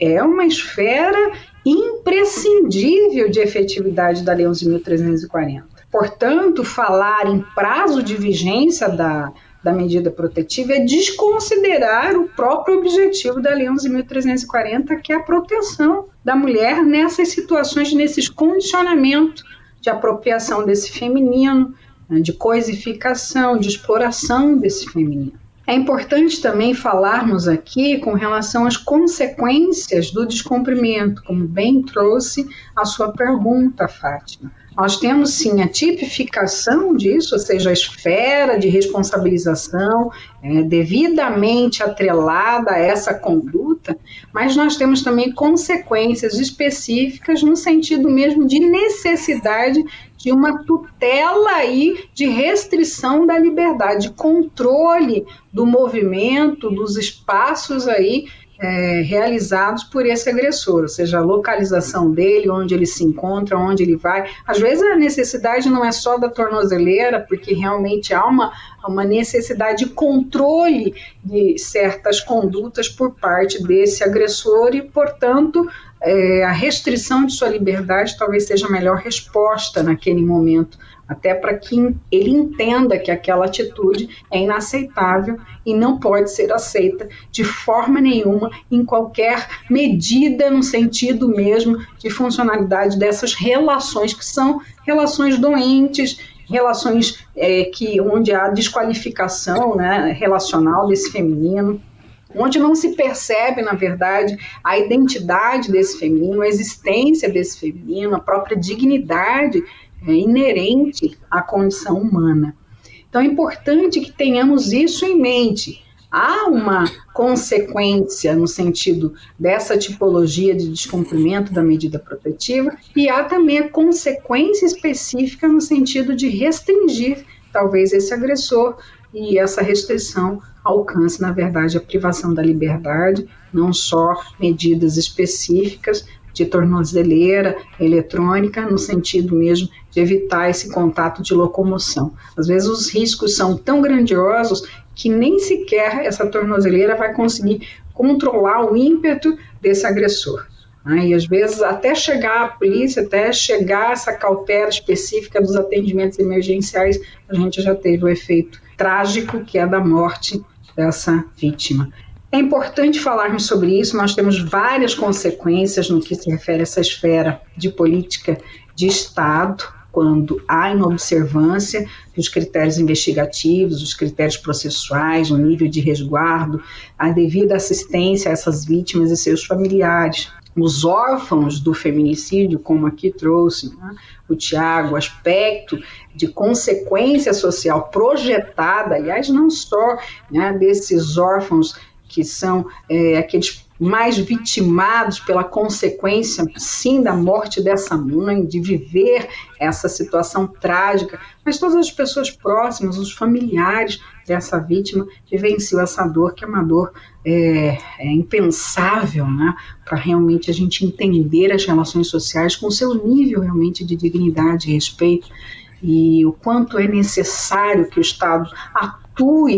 é uma esfera imprescindível de efetividade da Lei 11.340. Portanto, falar em prazo de vigência da, da medida protetiva é desconsiderar o próprio objetivo da Lei 11.340, que é a proteção da mulher nessas situações, nesses condicionamentos de apropriação desse feminino, né, de coisificação, de exploração desse feminino. É importante também falarmos aqui com relação às consequências do descumprimento, como bem trouxe a sua pergunta, Fátima. Nós temos sim a tipificação disso, ou seja, a esfera de responsabilização é, devidamente atrelada a essa conduta, mas nós temos também consequências específicas no sentido mesmo de necessidade de uma tutela aí de restrição da liberdade, controle do movimento, dos espaços aí é, realizados por esse agressor, ou seja, a localização dele, onde ele se encontra, onde ele vai. Às vezes a necessidade não é só da tornozeleira, porque realmente há uma, uma necessidade de controle de certas condutas por parte desse agressor e, portanto, é, a restrição de sua liberdade talvez seja a melhor resposta naquele momento até para que ele entenda que aquela atitude é inaceitável e não pode ser aceita de forma nenhuma em qualquer medida no sentido mesmo de funcionalidade dessas relações que são relações doentes, relações é, que onde há desqualificação né, relacional desse feminino onde não se percebe, na verdade, a identidade desse feminino, a existência desse feminino, a própria dignidade é, inerente à condição humana. Então é importante que tenhamos isso em mente. Há uma consequência no sentido dessa tipologia de descumprimento da medida protetiva e há também a consequência específica no sentido de restringir talvez esse agressor e essa restrição alcance, na verdade, a privação da liberdade, não só medidas específicas, de tornozeleira eletrônica, no sentido mesmo de evitar esse contato de locomoção. Às vezes os riscos são tão grandiosos que nem sequer essa tornozeleira vai conseguir controlar o ímpeto desse agressor. Né? E às vezes, até chegar a polícia, até chegar essa cautela específica dos atendimentos emergenciais, a gente já teve o efeito trágico que é da morte dessa vítima. É importante falarmos sobre isso, nós temos várias consequências no que se refere a essa esfera de política de Estado, quando há inobservância dos critérios investigativos, dos critérios processuais, o nível de resguardo, a devida assistência a essas vítimas e seus familiares. Os órfãos do feminicídio, como aqui trouxe né, o Tiago, aspecto de consequência social projetada, aliás, não só né, desses órfãos que são é, aqueles mais vitimados pela consequência, sim, da morte dessa mãe, de viver essa situação trágica, mas todas as pessoas próximas, os familiares dessa vítima, vivenciam essa dor, que é uma dor é, é impensável, né, para realmente a gente entender as relações sociais com seu nível realmente de dignidade e respeito. E o quanto é necessário que o Estado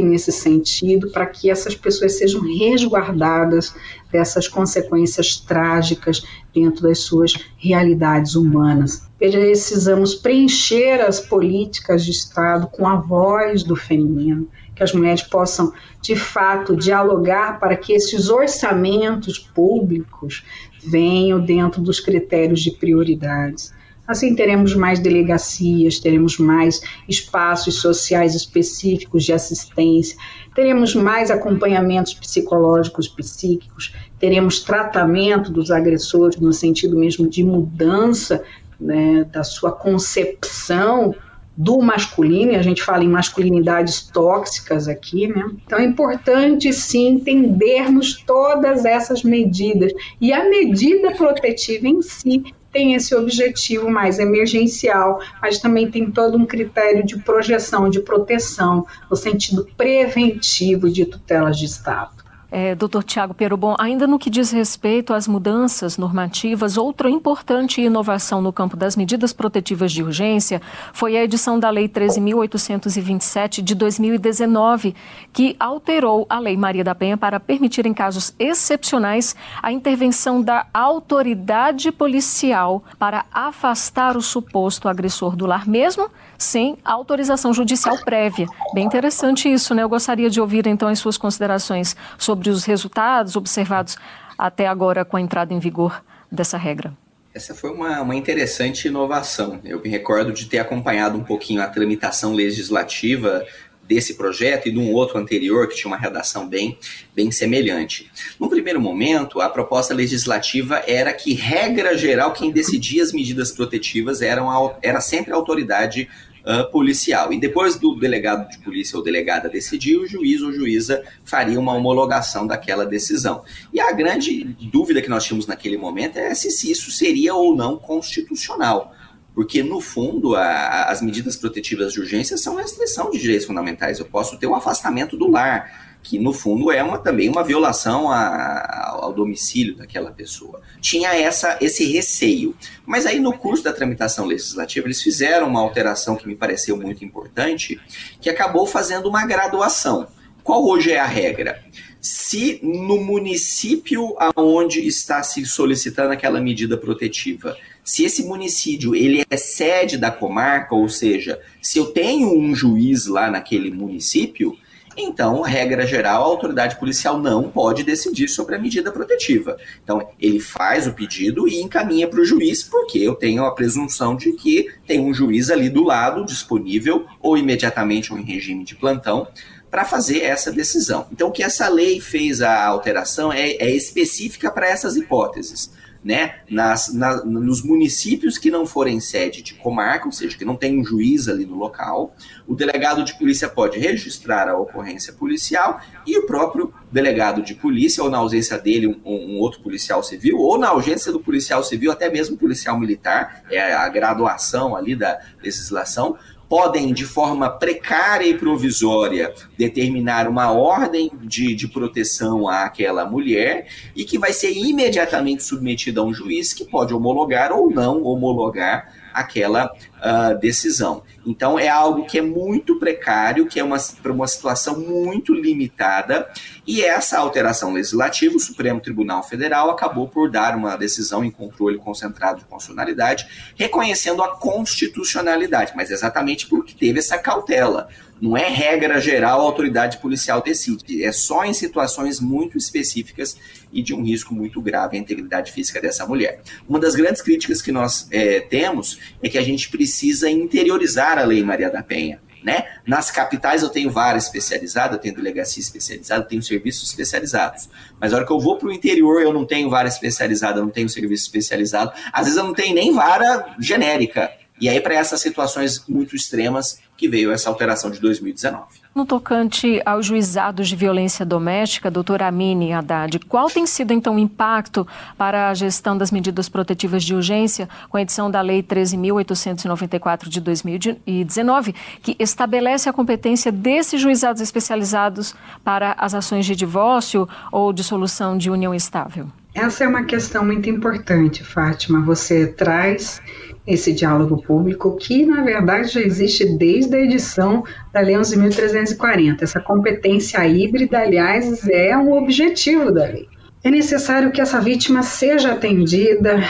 nesse sentido para que essas pessoas sejam resguardadas dessas consequências trágicas dentro das suas realidades humanas. Precisamos preencher as políticas de Estado com a voz do feminino, que as mulheres possam, de fato, dialogar para que esses orçamentos públicos venham dentro dos critérios de prioridades. Assim, teremos mais delegacias, teremos mais espaços sociais específicos de assistência, teremos mais acompanhamentos psicológicos, psíquicos, teremos tratamento dos agressores no sentido mesmo de mudança né, da sua concepção do masculino, e a gente fala em masculinidades tóxicas aqui, né? Então é importante sim entendermos todas essas medidas. E a medida protetiva em si tem esse objetivo mais emergencial, mas também tem todo um critério de projeção, de proteção, no sentido preventivo de tutelas de Estado. É, Doutor Tiago Perobon, ainda no que diz respeito às mudanças normativas, outra importante inovação no campo das medidas protetivas de urgência foi a edição da Lei 13.827 de 2019, que alterou a Lei Maria da Penha para permitir, em casos excepcionais, a intervenção da autoridade policial para afastar o suposto agressor do lar, mesmo sem autorização judicial prévia. Bem interessante isso, né? Eu gostaria de ouvir então as suas considerações sobre os resultados observados até agora com a entrada em vigor dessa regra. Essa foi uma, uma interessante inovação. Eu me recordo de ter acompanhado um pouquinho a tramitação legislativa desse projeto e de um outro anterior que tinha uma redação bem, bem semelhante. No primeiro momento, a proposta legislativa era que, regra geral, quem decidia as medidas protetivas eram a, era sempre a autoridade uh, policial. E depois do delegado de polícia ou delegada decidir, o juiz ou juíza faria uma homologação daquela decisão. E a grande dúvida que nós tínhamos naquele momento é se, se isso seria ou não constitucional. Porque, no fundo, a, as medidas protetivas de urgência são restrição de direitos fundamentais. Eu posso ter um afastamento do lar, que no fundo é uma, também uma violação a, ao domicílio daquela pessoa. Tinha essa, esse receio. Mas aí no curso da tramitação legislativa eles fizeram uma alteração que me pareceu muito importante, que acabou fazendo uma graduação. Qual hoje é a regra? Se no município aonde está se solicitando aquela medida protetiva, se esse município ele é sede da comarca, ou seja, se eu tenho um juiz lá naquele município, então, regra geral, a autoridade policial não pode decidir sobre a medida protetiva. Então, ele faz o pedido e encaminha para o juiz, porque eu tenho a presunção de que tem um juiz ali do lado, disponível, ou imediatamente ou em regime de plantão, para fazer essa decisão. Então, o que essa lei fez a alteração é, é específica para essas hipóteses né, nas, na, nos municípios que não forem sede de comarca, ou seja, que não tem um juiz ali no local, o delegado de polícia pode registrar a ocorrência policial e o próprio delegado de polícia, ou na ausência dele, um, um outro policial civil, ou na ausência do policial civil, até mesmo policial militar, é a graduação ali da legislação, podem, de forma precária e provisória, determinar uma ordem de, de proteção àquela mulher e que vai ser imediatamente submetida a um juiz que pode homologar ou não homologar aquela uh, decisão. Então é algo que é muito precário, que é uma, uma situação muito limitada, e essa alteração legislativa, o Supremo Tribunal Federal acabou por dar uma decisão em controle concentrado de constitucionalidade, reconhecendo a constitucionalidade, mas exatamente porque teve essa cautela. Não é regra geral a autoridade policial decide, é só em situações muito específicas e de um risco muito grave à integridade física dessa mulher. Uma das grandes críticas que nós é, temos é que a gente precisa interiorizar a Lei Maria da Penha. Né? Nas capitais eu tenho vara especializada, eu tenho delegacia especializada, eu tenho serviços especializados. Mas a hora que eu vou para o interior, eu não tenho vara especializada, eu não tenho serviço especializado. Às vezes eu não tenho nem vara genérica. E aí, para essas situações muito extremas, que veio essa alteração de 2019. No tocante aos juizados de violência doméstica, doutora Amine Haddad, qual tem sido então o impacto para a gestão das medidas protetivas de urgência com a edição da Lei 13.894 de 2019, que estabelece a competência desses juizados especializados para as ações de divórcio ou dissolução de união estável? Essa é uma questão muito importante, Fátima. Você traz esse diálogo público, que na verdade já existe desde a edição da Lei 11.340. Essa competência híbrida, aliás, é um objetivo da lei. É necessário que essa vítima seja atendida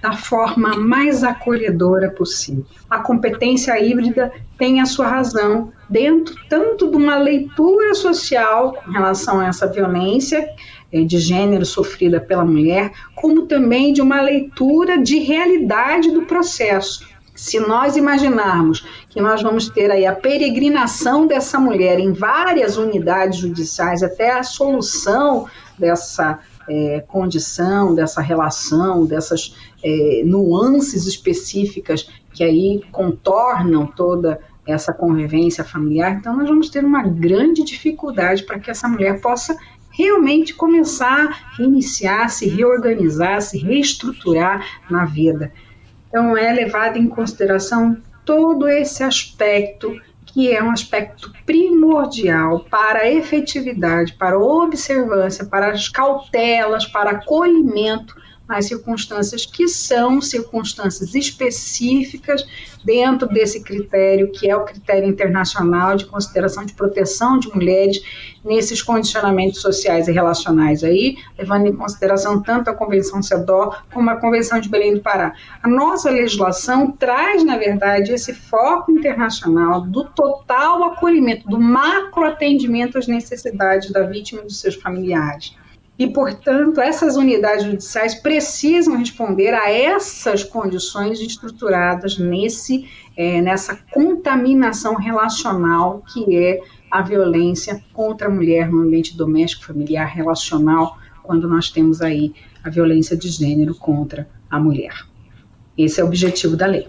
da forma mais acolhedora possível. A competência híbrida tem a sua razão dentro tanto de uma leitura social com relação a essa violência de gênero sofrida pela mulher, como também de uma leitura de realidade do processo. Se nós imaginarmos que nós vamos ter aí a peregrinação dessa mulher em várias unidades judiciais até a solução dessa é, condição, dessa relação, dessas é, nuances específicas que aí contornam toda essa convivência familiar, então nós vamos ter uma grande dificuldade para que essa mulher possa realmente começar a reiniciar, se reorganizar, se reestruturar na vida. Então, é levado em consideração todo esse aspecto que é um aspecto primordial para a efetividade, para a observância, para as cautelas, para acolhimento as circunstâncias que são circunstâncias específicas dentro desse critério, que é o critério internacional de consideração de proteção de mulheres nesses condicionamentos sociais e relacionais aí, levando em consideração tanto a Convenção CEDAW como a Convenção de Belém do Pará. A nossa legislação traz, na verdade, esse foco internacional do total acolhimento, do macro atendimento às necessidades da vítima e dos seus familiares. E, portanto, essas unidades judiciais precisam responder a essas condições estruturadas nesse, é, nessa contaminação relacional que é a violência contra a mulher no ambiente doméstico, familiar, relacional, quando nós temos aí a violência de gênero contra a mulher. Esse é o objetivo da lei.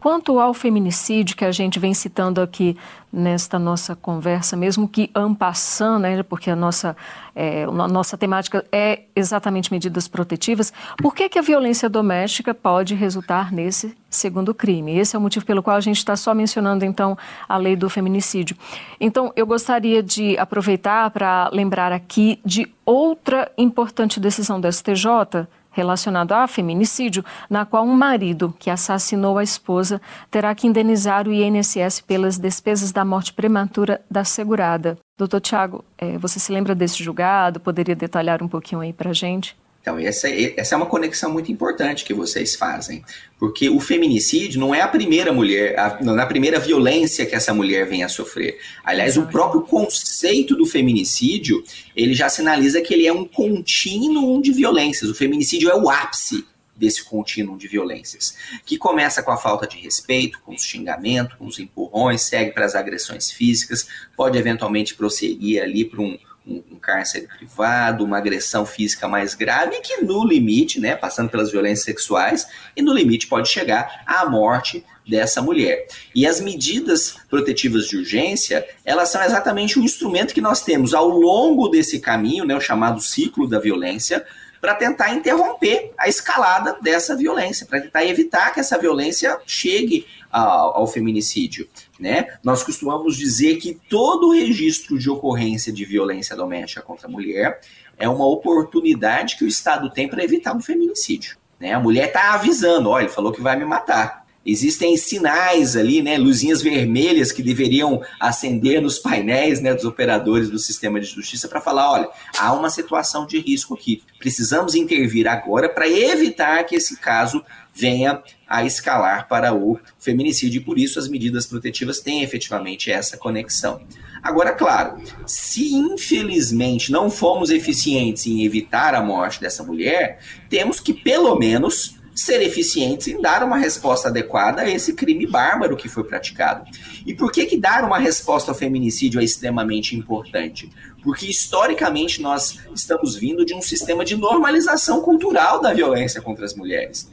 Quanto ao feminicídio que a gente vem citando aqui nesta nossa conversa, mesmo que ampassando, né, porque a nossa, é, a nossa temática é exatamente medidas protetivas, por que, que a violência doméstica pode resultar nesse segundo crime? Esse é o motivo pelo qual a gente está só mencionando, então, a lei do feminicídio. Então, eu gostaria de aproveitar para lembrar aqui de outra importante decisão do STJ, relacionado a feminicídio, na qual um marido que assassinou a esposa terá que indenizar o INSS pelas despesas da morte prematura da segurada. Doutor Tiago, é, você se lembra desse julgado? Poderia detalhar um pouquinho aí para a gente? Então, essa, essa é uma conexão muito importante que vocês fazem, porque o feminicídio não é a primeira mulher, a, não é a primeira violência que essa mulher vem a sofrer. Aliás, o próprio conceito do feminicídio, ele já sinaliza que ele é um contínuo de violências. O feminicídio é o ápice desse contínuo de violências, que começa com a falta de respeito, com os xingamentos, com os empurrões, segue para as agressões físicas, pode eventualmente prosseguir ali para um um, um cárcere privado, uma agressão física mais grave, que no limite, né, passando pelas violências sexuais, e no limite pode chegar à morte dessa mulher. E as medidas protetivas de urgência, elas são exatamente o instrumento que nós temos ao longo desse caminho, né, o chamado ciclo da violência, para tentar interromper a escalada dessa violência, para tentar evitar que essa violência chegue ao, ao feminicídio. Né? Nós costumamos dizer que todo registro de ocorrência de violência doméstica contra a mulher é uma oportunidade que o Estado tem para evitar um feminicídio. Né? A mulher está avisando, olha, falou que vai me matar. Existem sinais ali, né, luzinhas vermelhas que deveriam acender nos painéis né, dos operadores do sistema de justiça para falar: olha, há uma situação de risco aqui. Precisamos intervir agora para evitar que esse caso venha a escalar para o feminicídio, e por isso as medidas protetivas têm efetivamente essa conexão. Agora, claro, se infelizmente não fomos eficientes em evitar a morte dessa mulher, temos que pelo menos ser eficientes em dar uma resposta adequada a esse crime bárbaro que foi praticado. E por que, que dar uma resposta ao feminicídio é extremamente importante? Porque historicamente nós estamos vindo de um sistema de normalização cultural da violência contra as mulheres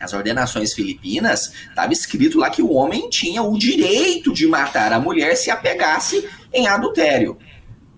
as ordenações filipinas, estava escrito lá que o homem tinha o direito de matar a mulher se apegasse em adultério.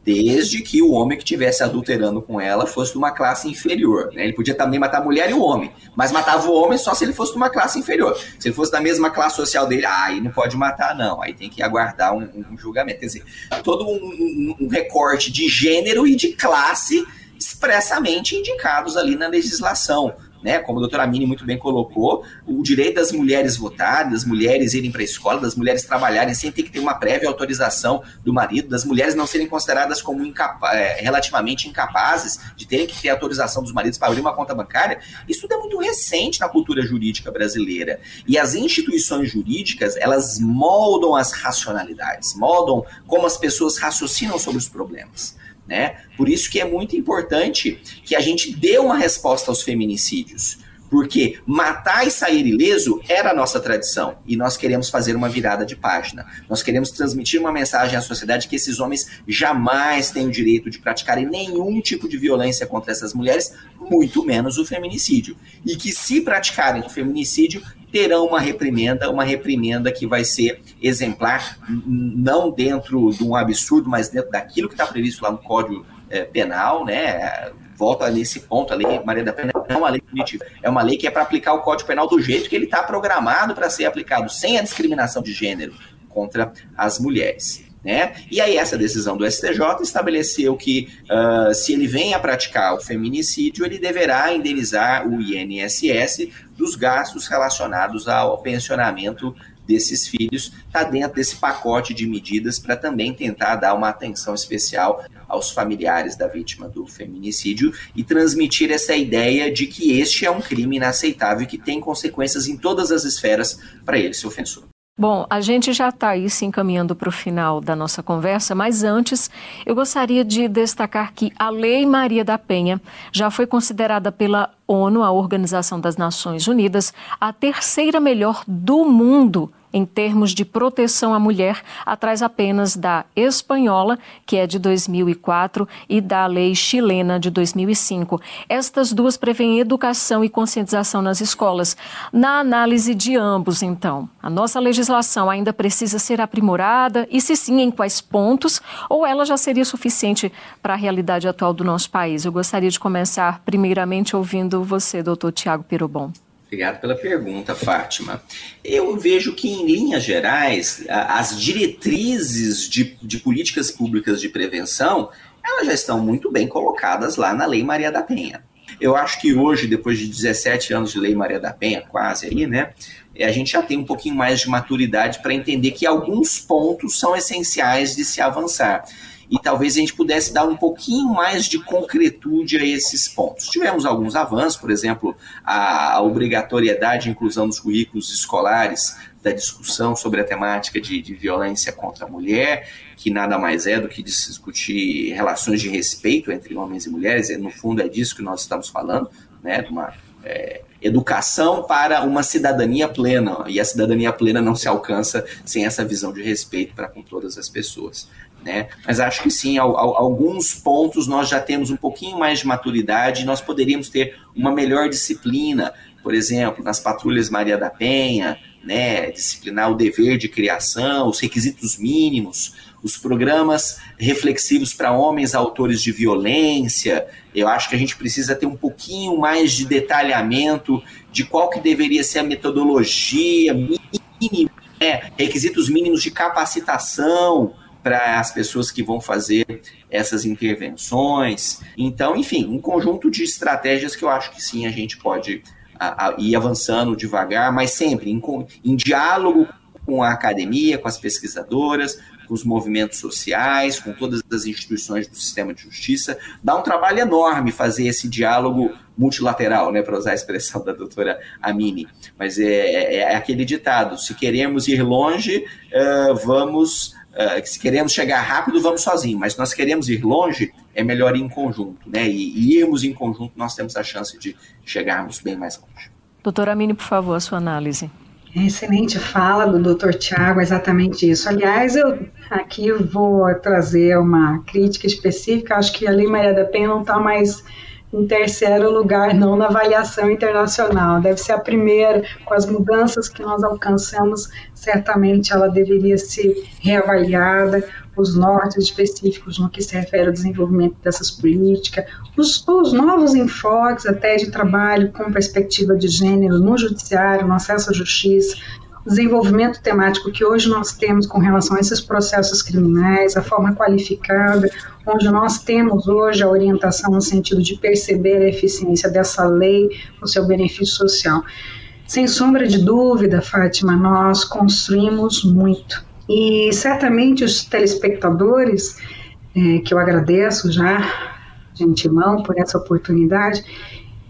Desde que o homem que estivesse adulterando com ela fosse de uma classe inferior. Né? Ele podia também matar a mulher e o homem, mas matava o homem só se ele fosse de uma classe inferior. Se ele fosse da mesma classe social dele, ah, aí não pode matar, não. Aí tem que aguardar um, um julgamento. Quer dizer, todo um, um, um recorte de gênero e de classe expressamente indicados ali na legislação né, como a doutora Mini muito bem colocou, o direito das mulheres votarem, das mulheres irem para a escola, das mulheres trabalharem sem ter que ter uma prévia autorização do marido, das mulheres não serem consideradas como incapa é, relativamente incapazes de terem que ter autorização dos maridos para abrir uma conta bancária, isso tudo é muito recente na cultura jurídica brasileira. E as instituições jurídicas, elas moldam as racionalidades, moldam como as pessoas raciocinam sobre os problemas. Né? Por isso que é muito importante que a gente dê uma resposta aos feminicídios. Porque matar e sair ileso era a nossa tradição e nós queremos fazer uma virada de página. Nós queremos transmitir uma mensagem à sociedade que esses homens jamais têm o direito de praticarem nenhum tipo de violência contra essas mulheres, muito menos o feminicídio. E que se praticarem o feminicídio, terão uma reprimenda, uma reprimenda que vai ser exemplar, não dentro de um absurdo, mas dentro daquilo que está previsto lá no Código é, Penal, né? Volta nesse ponto, a lei Maria da Penha não é uma lei punitiva, é uma lei que é para aplicar o Código Penal do jeito que ele está programado para ser aplicado, sem a discriminação de gênero contra as mulheres. Né? E aí essa decisão do STJ estabeleceu que uh, se ele vem a praticar o feminicídio, ele deverá indenizar o INSS dos gastos relacionados ao pensionamento desses filhos, está dentro desse pacote de medidas para também tentar dar uma atenção especial aos familiares da vítima do feminicídio e transmitir essa ideia de que este é um crime inaceitável e que tem consequências em todas as esferas para ele, seu ofensor. Bom, a gente já está aí se encaminhando para o final da nossa conversa, mas antes eu gostaria de destacar que a Lei Maria da Penha já foi considerada pela ONU, a Organização das Nações Unidas, a terceira melhor do mundo em termos de proteção à mulher, atrás apenas da espanhola, que é de 2004, e da lei chilena de 2005. Estas duas prevêem educação e conscientização nas escolas. Na análise de ambos, então, a nossa legislação ainda precisa ser aprimorada e, se sim, em quais pontos, ou ela já seria suficiente para a realidade atual do nosso país? Eu gostaria de começar, primeiramente, ouvindo você, doutor Tiago Pirobon. Obrigado pela pergunta, Fátima. Eu vejo que, em linhas gerais, as diretrizes de, de, políticas públicas de prevenção elas já estão muito bem colocadas lá na Lei Maria da Penha. Eu acho que hoje, depois de 17 anos de Lei Maria da Penha, quase aí, né, a gente já tem um pouquinho mais de maturidade para entender que alguns pontos são essenciais de se avançar e talvez a gente pudesse dar um pouquinho mais de concretude a esses pontos. Tivemos alguns avanços, por exemplo, a, obrigatoriedade de inclusão nos currículos escolares da discussão sobre a temática de, de, violência contra a mulher, que nada mais é do que discutir relações de respeito entre homens e mulheres, no fundo é disso que nós estamos falando, né, de uma é, educação para uma cidadania plena, e a cidadania plena não se alcança sem essa visão de respeito para com todas as pessoas. Né? Mas acho que sim, ao, ao, alguns pontos nós já temos um pouquinho mais de maturidade, nós poderíamos ter uma melhor disciplina, por exemplo, nas patrulhas Maria da Penha, né, disciplinar o dever de criação, os requisitos mínimos, os programas reflexivos para homens autores de violência. Eu acho que a gente precisa ter um pouquinho mais de detalhamento de qual que deveria ser a metodologia mínima, né, requisitos mínimos de capacitação, para as pessoas que vão fazer essas intervenções. Então, enfim, um conjunto de estratégias que eu acho que sim a gente pode a, a, ir avançando devagar, mas sempre em, em diálogo com a academia, com as pesquisadoras, com os movimentos sociais, com todas as instituições do sistema de justiça. Dá um trabalho enorme fazer esse diálogo multilateral, né, para usar a expressão da doutora Amini. Mas é, é, é aquele ditado: se queremos ir longe, uh, vamos Uh, se queremos chegar rápido, vamos sozinho, mas se nós queremos ir longe, é melhor ir em conjunto, né? E, e irmos em conjunto, nós temos a chance de chegarmos bem mais longe. Doutora Amini, por favor, a sua análise. Excelente fala do doutor Tiago, exatamente isso. Aliás, eu aqui vou trazer uma crítica específica. Acho que a Lei Maria da Penha não está mais em terceiro lugar, não na avaliação internacional. Deve ser a primeira, com as mudanças que nós alcançamos, certamente ela deveria ser reavaliada, os nortes específicos no que se refere ao desenvolvimento dessas políticas, os, os novos enfoques até de trabalho com perspectiva de gênero no judiciário, no acesso à justiça, desenvolvimento temático que hoje nós temos com relação a esses processos criminais, a forma qualificada, onde nós temos hoje a orientação no sentido de perceber a eficiência dessa lei no seu benefício social. Sem sombra de dúvida, Fátima, nós construímos muito. E certamente os telespectadores, é, que eu agradeço já de antemão por essa oportunidade,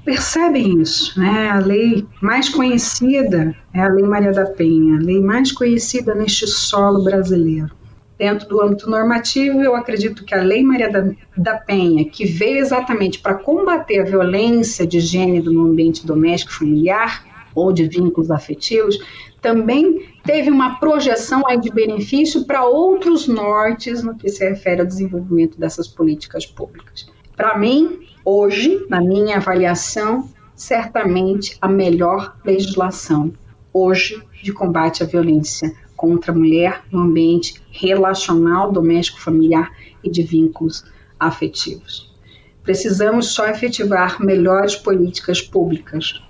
percebem isso. Né? A lei mais conhecida é a Lei Maria da Penha, a lei mais conhecida neste solo brasileiro. Dentro do âmbito normativo, eu acredito que a Lei Maria da, da Penha, que veio exatamente para combater a violência de gênero no ambiente doméstico familiar ou de vínculos afetivos, também teve uma projeção aí de benefício para outros nortes no que se refere ao desenvolvimento dessas políticas públicas. Para mim, Hoje, na minha avaliação, certamente a melhor legislação hoje de combate à violência contra a mulher no ambiente relacional, doméstico, familiar e de vínculos afetivos. Precisamos só efetivar melhores políticas públicas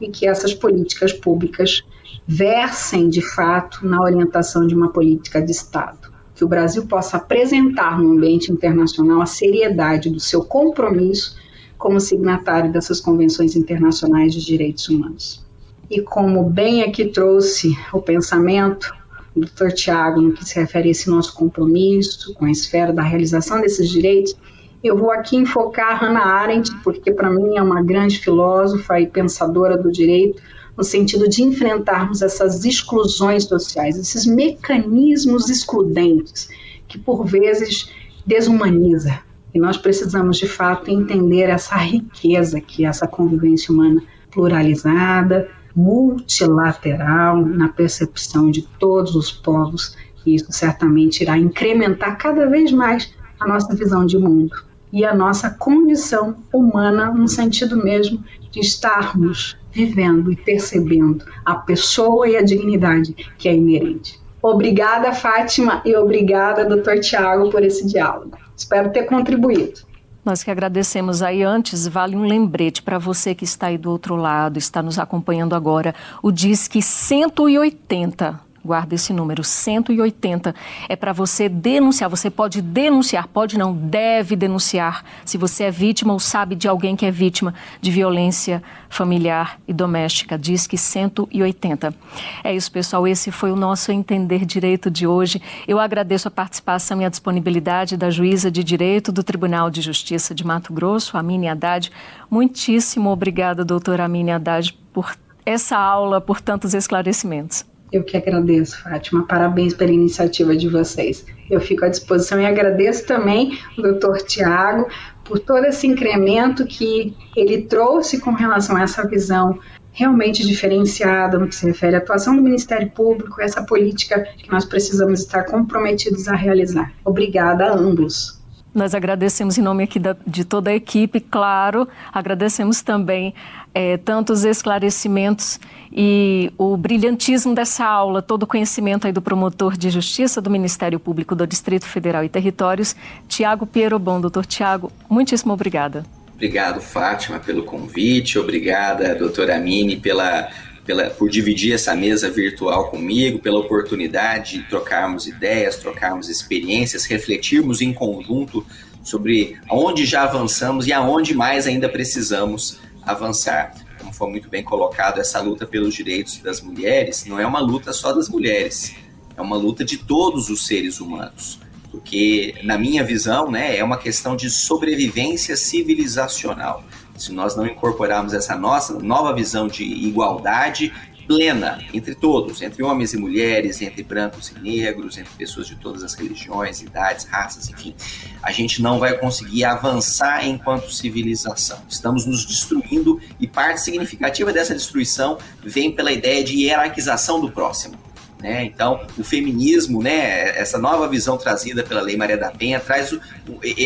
e que essas políticas públicas versem de fato na orientação de uma política de Estado que o Brasil possa apresentar no ambiente internacional a seriedade do seu compromisso como signatário dessas convenções internacionais de direitos humanos. E como bem aqui trouxe o pensamento do Dr. Tiago no que se refere a esse nosso compromisso com a esfera da realização desses direitos, eu vou aqui enfocar Hannah Arendt, porque para mim é uma grande filósofa e pensadora do direito, no sentido de enfrentarmos essas exclusões sociais, esses mecanismos excludentes que por vezes desumaniza. E nós precisamos de fato entender essa riqueza que é essa convivência humana pluralizada, multilateral na percepção de todos os povos, e isso certamente irá incrementar cada vez mais a nossa visão de mundo e a nossa condição humana, no sentido mesmo de estarmos vivendo e percebendo a pessoa e a dignidade que é inerente. Obrigada, Fátima, e obrigada, Dr. Tiago, por esse diálogo. Espero ter contribuído. Nós que agradecemos aí antes, vale um lembrete para você que está aí do outro lado, está nos acompanhando agora, o Disque 180 Guarda esse número, 180. É para você denunciar. Você pode denunciar, pode não, deve denunciar. Se você é vítima ou sabe de alguém que é vítima de violência familiar e doméstica. Diz que 180. É isso, pessoal. Esse foi o nosso Entender Direito de hoje. Eu agradeço a participação e a disponibilidade da juíza de direito do Tribunal de Justiça de Mato Grosso, Amine Haddad. Muitíssimo obrigada, doutora Amine Haddad, por essa aula, por tantos esclarecimentos. Eu que agradeço, Fátima. Parabéns pela iniciativa de vocês. Eu fico à disposição e agradeço também o doutor Tiago por todo esse incremento que ele trouxe com relação a essa visão realmente diferenciada no que se refere à atuação do Ministério Público, essa política que nós precisamos estar comprometidos a realizar. Obrigada a ambos. Nós agradecemos em nome aqui da, de toda a equipe, claro, agradecemos também é, tantos esclarecimentos e o brilhantismo dessa aula, todo o conhecimento aí do promotor de justiça do Ministério Público do Distrito Federal e Territórios, Tiago Pierobon. Doutor Tiago, muitíssimo obrigada. Obrigado, Fátima, pelo convite. Obrigada, doutora Mini, pela, pela, por dividir essa mesa virtual comigo, pela oportunidade de trocarmos ideias, trocarmos experiências, refletirmos em conjunto sobre aonde já avançamos e aonde mais ainda precisamos avançar. Como foi muito bem colocado, essa luta pelos direitos das mulheres não é uma luta só das mulheres, é uma luta de todos os seres humanos. Porque, na minha visão, né, é uma questão de sobrevivência civilizacional. Se nós não incorporarmos essa nossa nova visão de igualdade plena entre todos, entre homens e mulheres, entre brancos e negros, entre pessoas de todas as religiões, idades, raças, enfim. A gente não vai conseguir avançar enquanto civilização. Estamos nos destruindo e parte significativa dessa destruição vem pela ideia de hierarquização do próximo. Né? Então, o feminismo, né, essa nova visão trazida pela Lei Maria da Penha, traz o,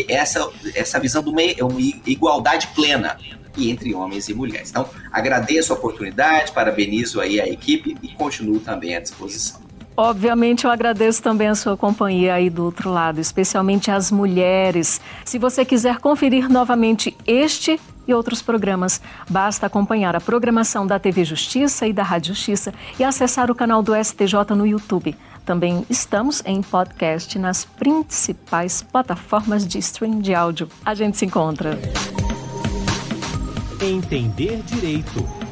essa, essa visão de uma, uma igualdade plena e entre homens e mulheres. Então, agradeço a oportunidade, parabenizo aí a equipe e continuo também à disposição. Obviamente, eu agradeço também a sua companhia aí do outro lado, especialmente as mulheres. Se você quiser conferir novamente este e outros programas, basta acompanhar a programação da TV Justiça e da Rádio Justiça e acessar o canal do STJ no YouTube. Também estamos em podcast nas principais plataformas de stream de áudio. A gente se encontra. Entender Direito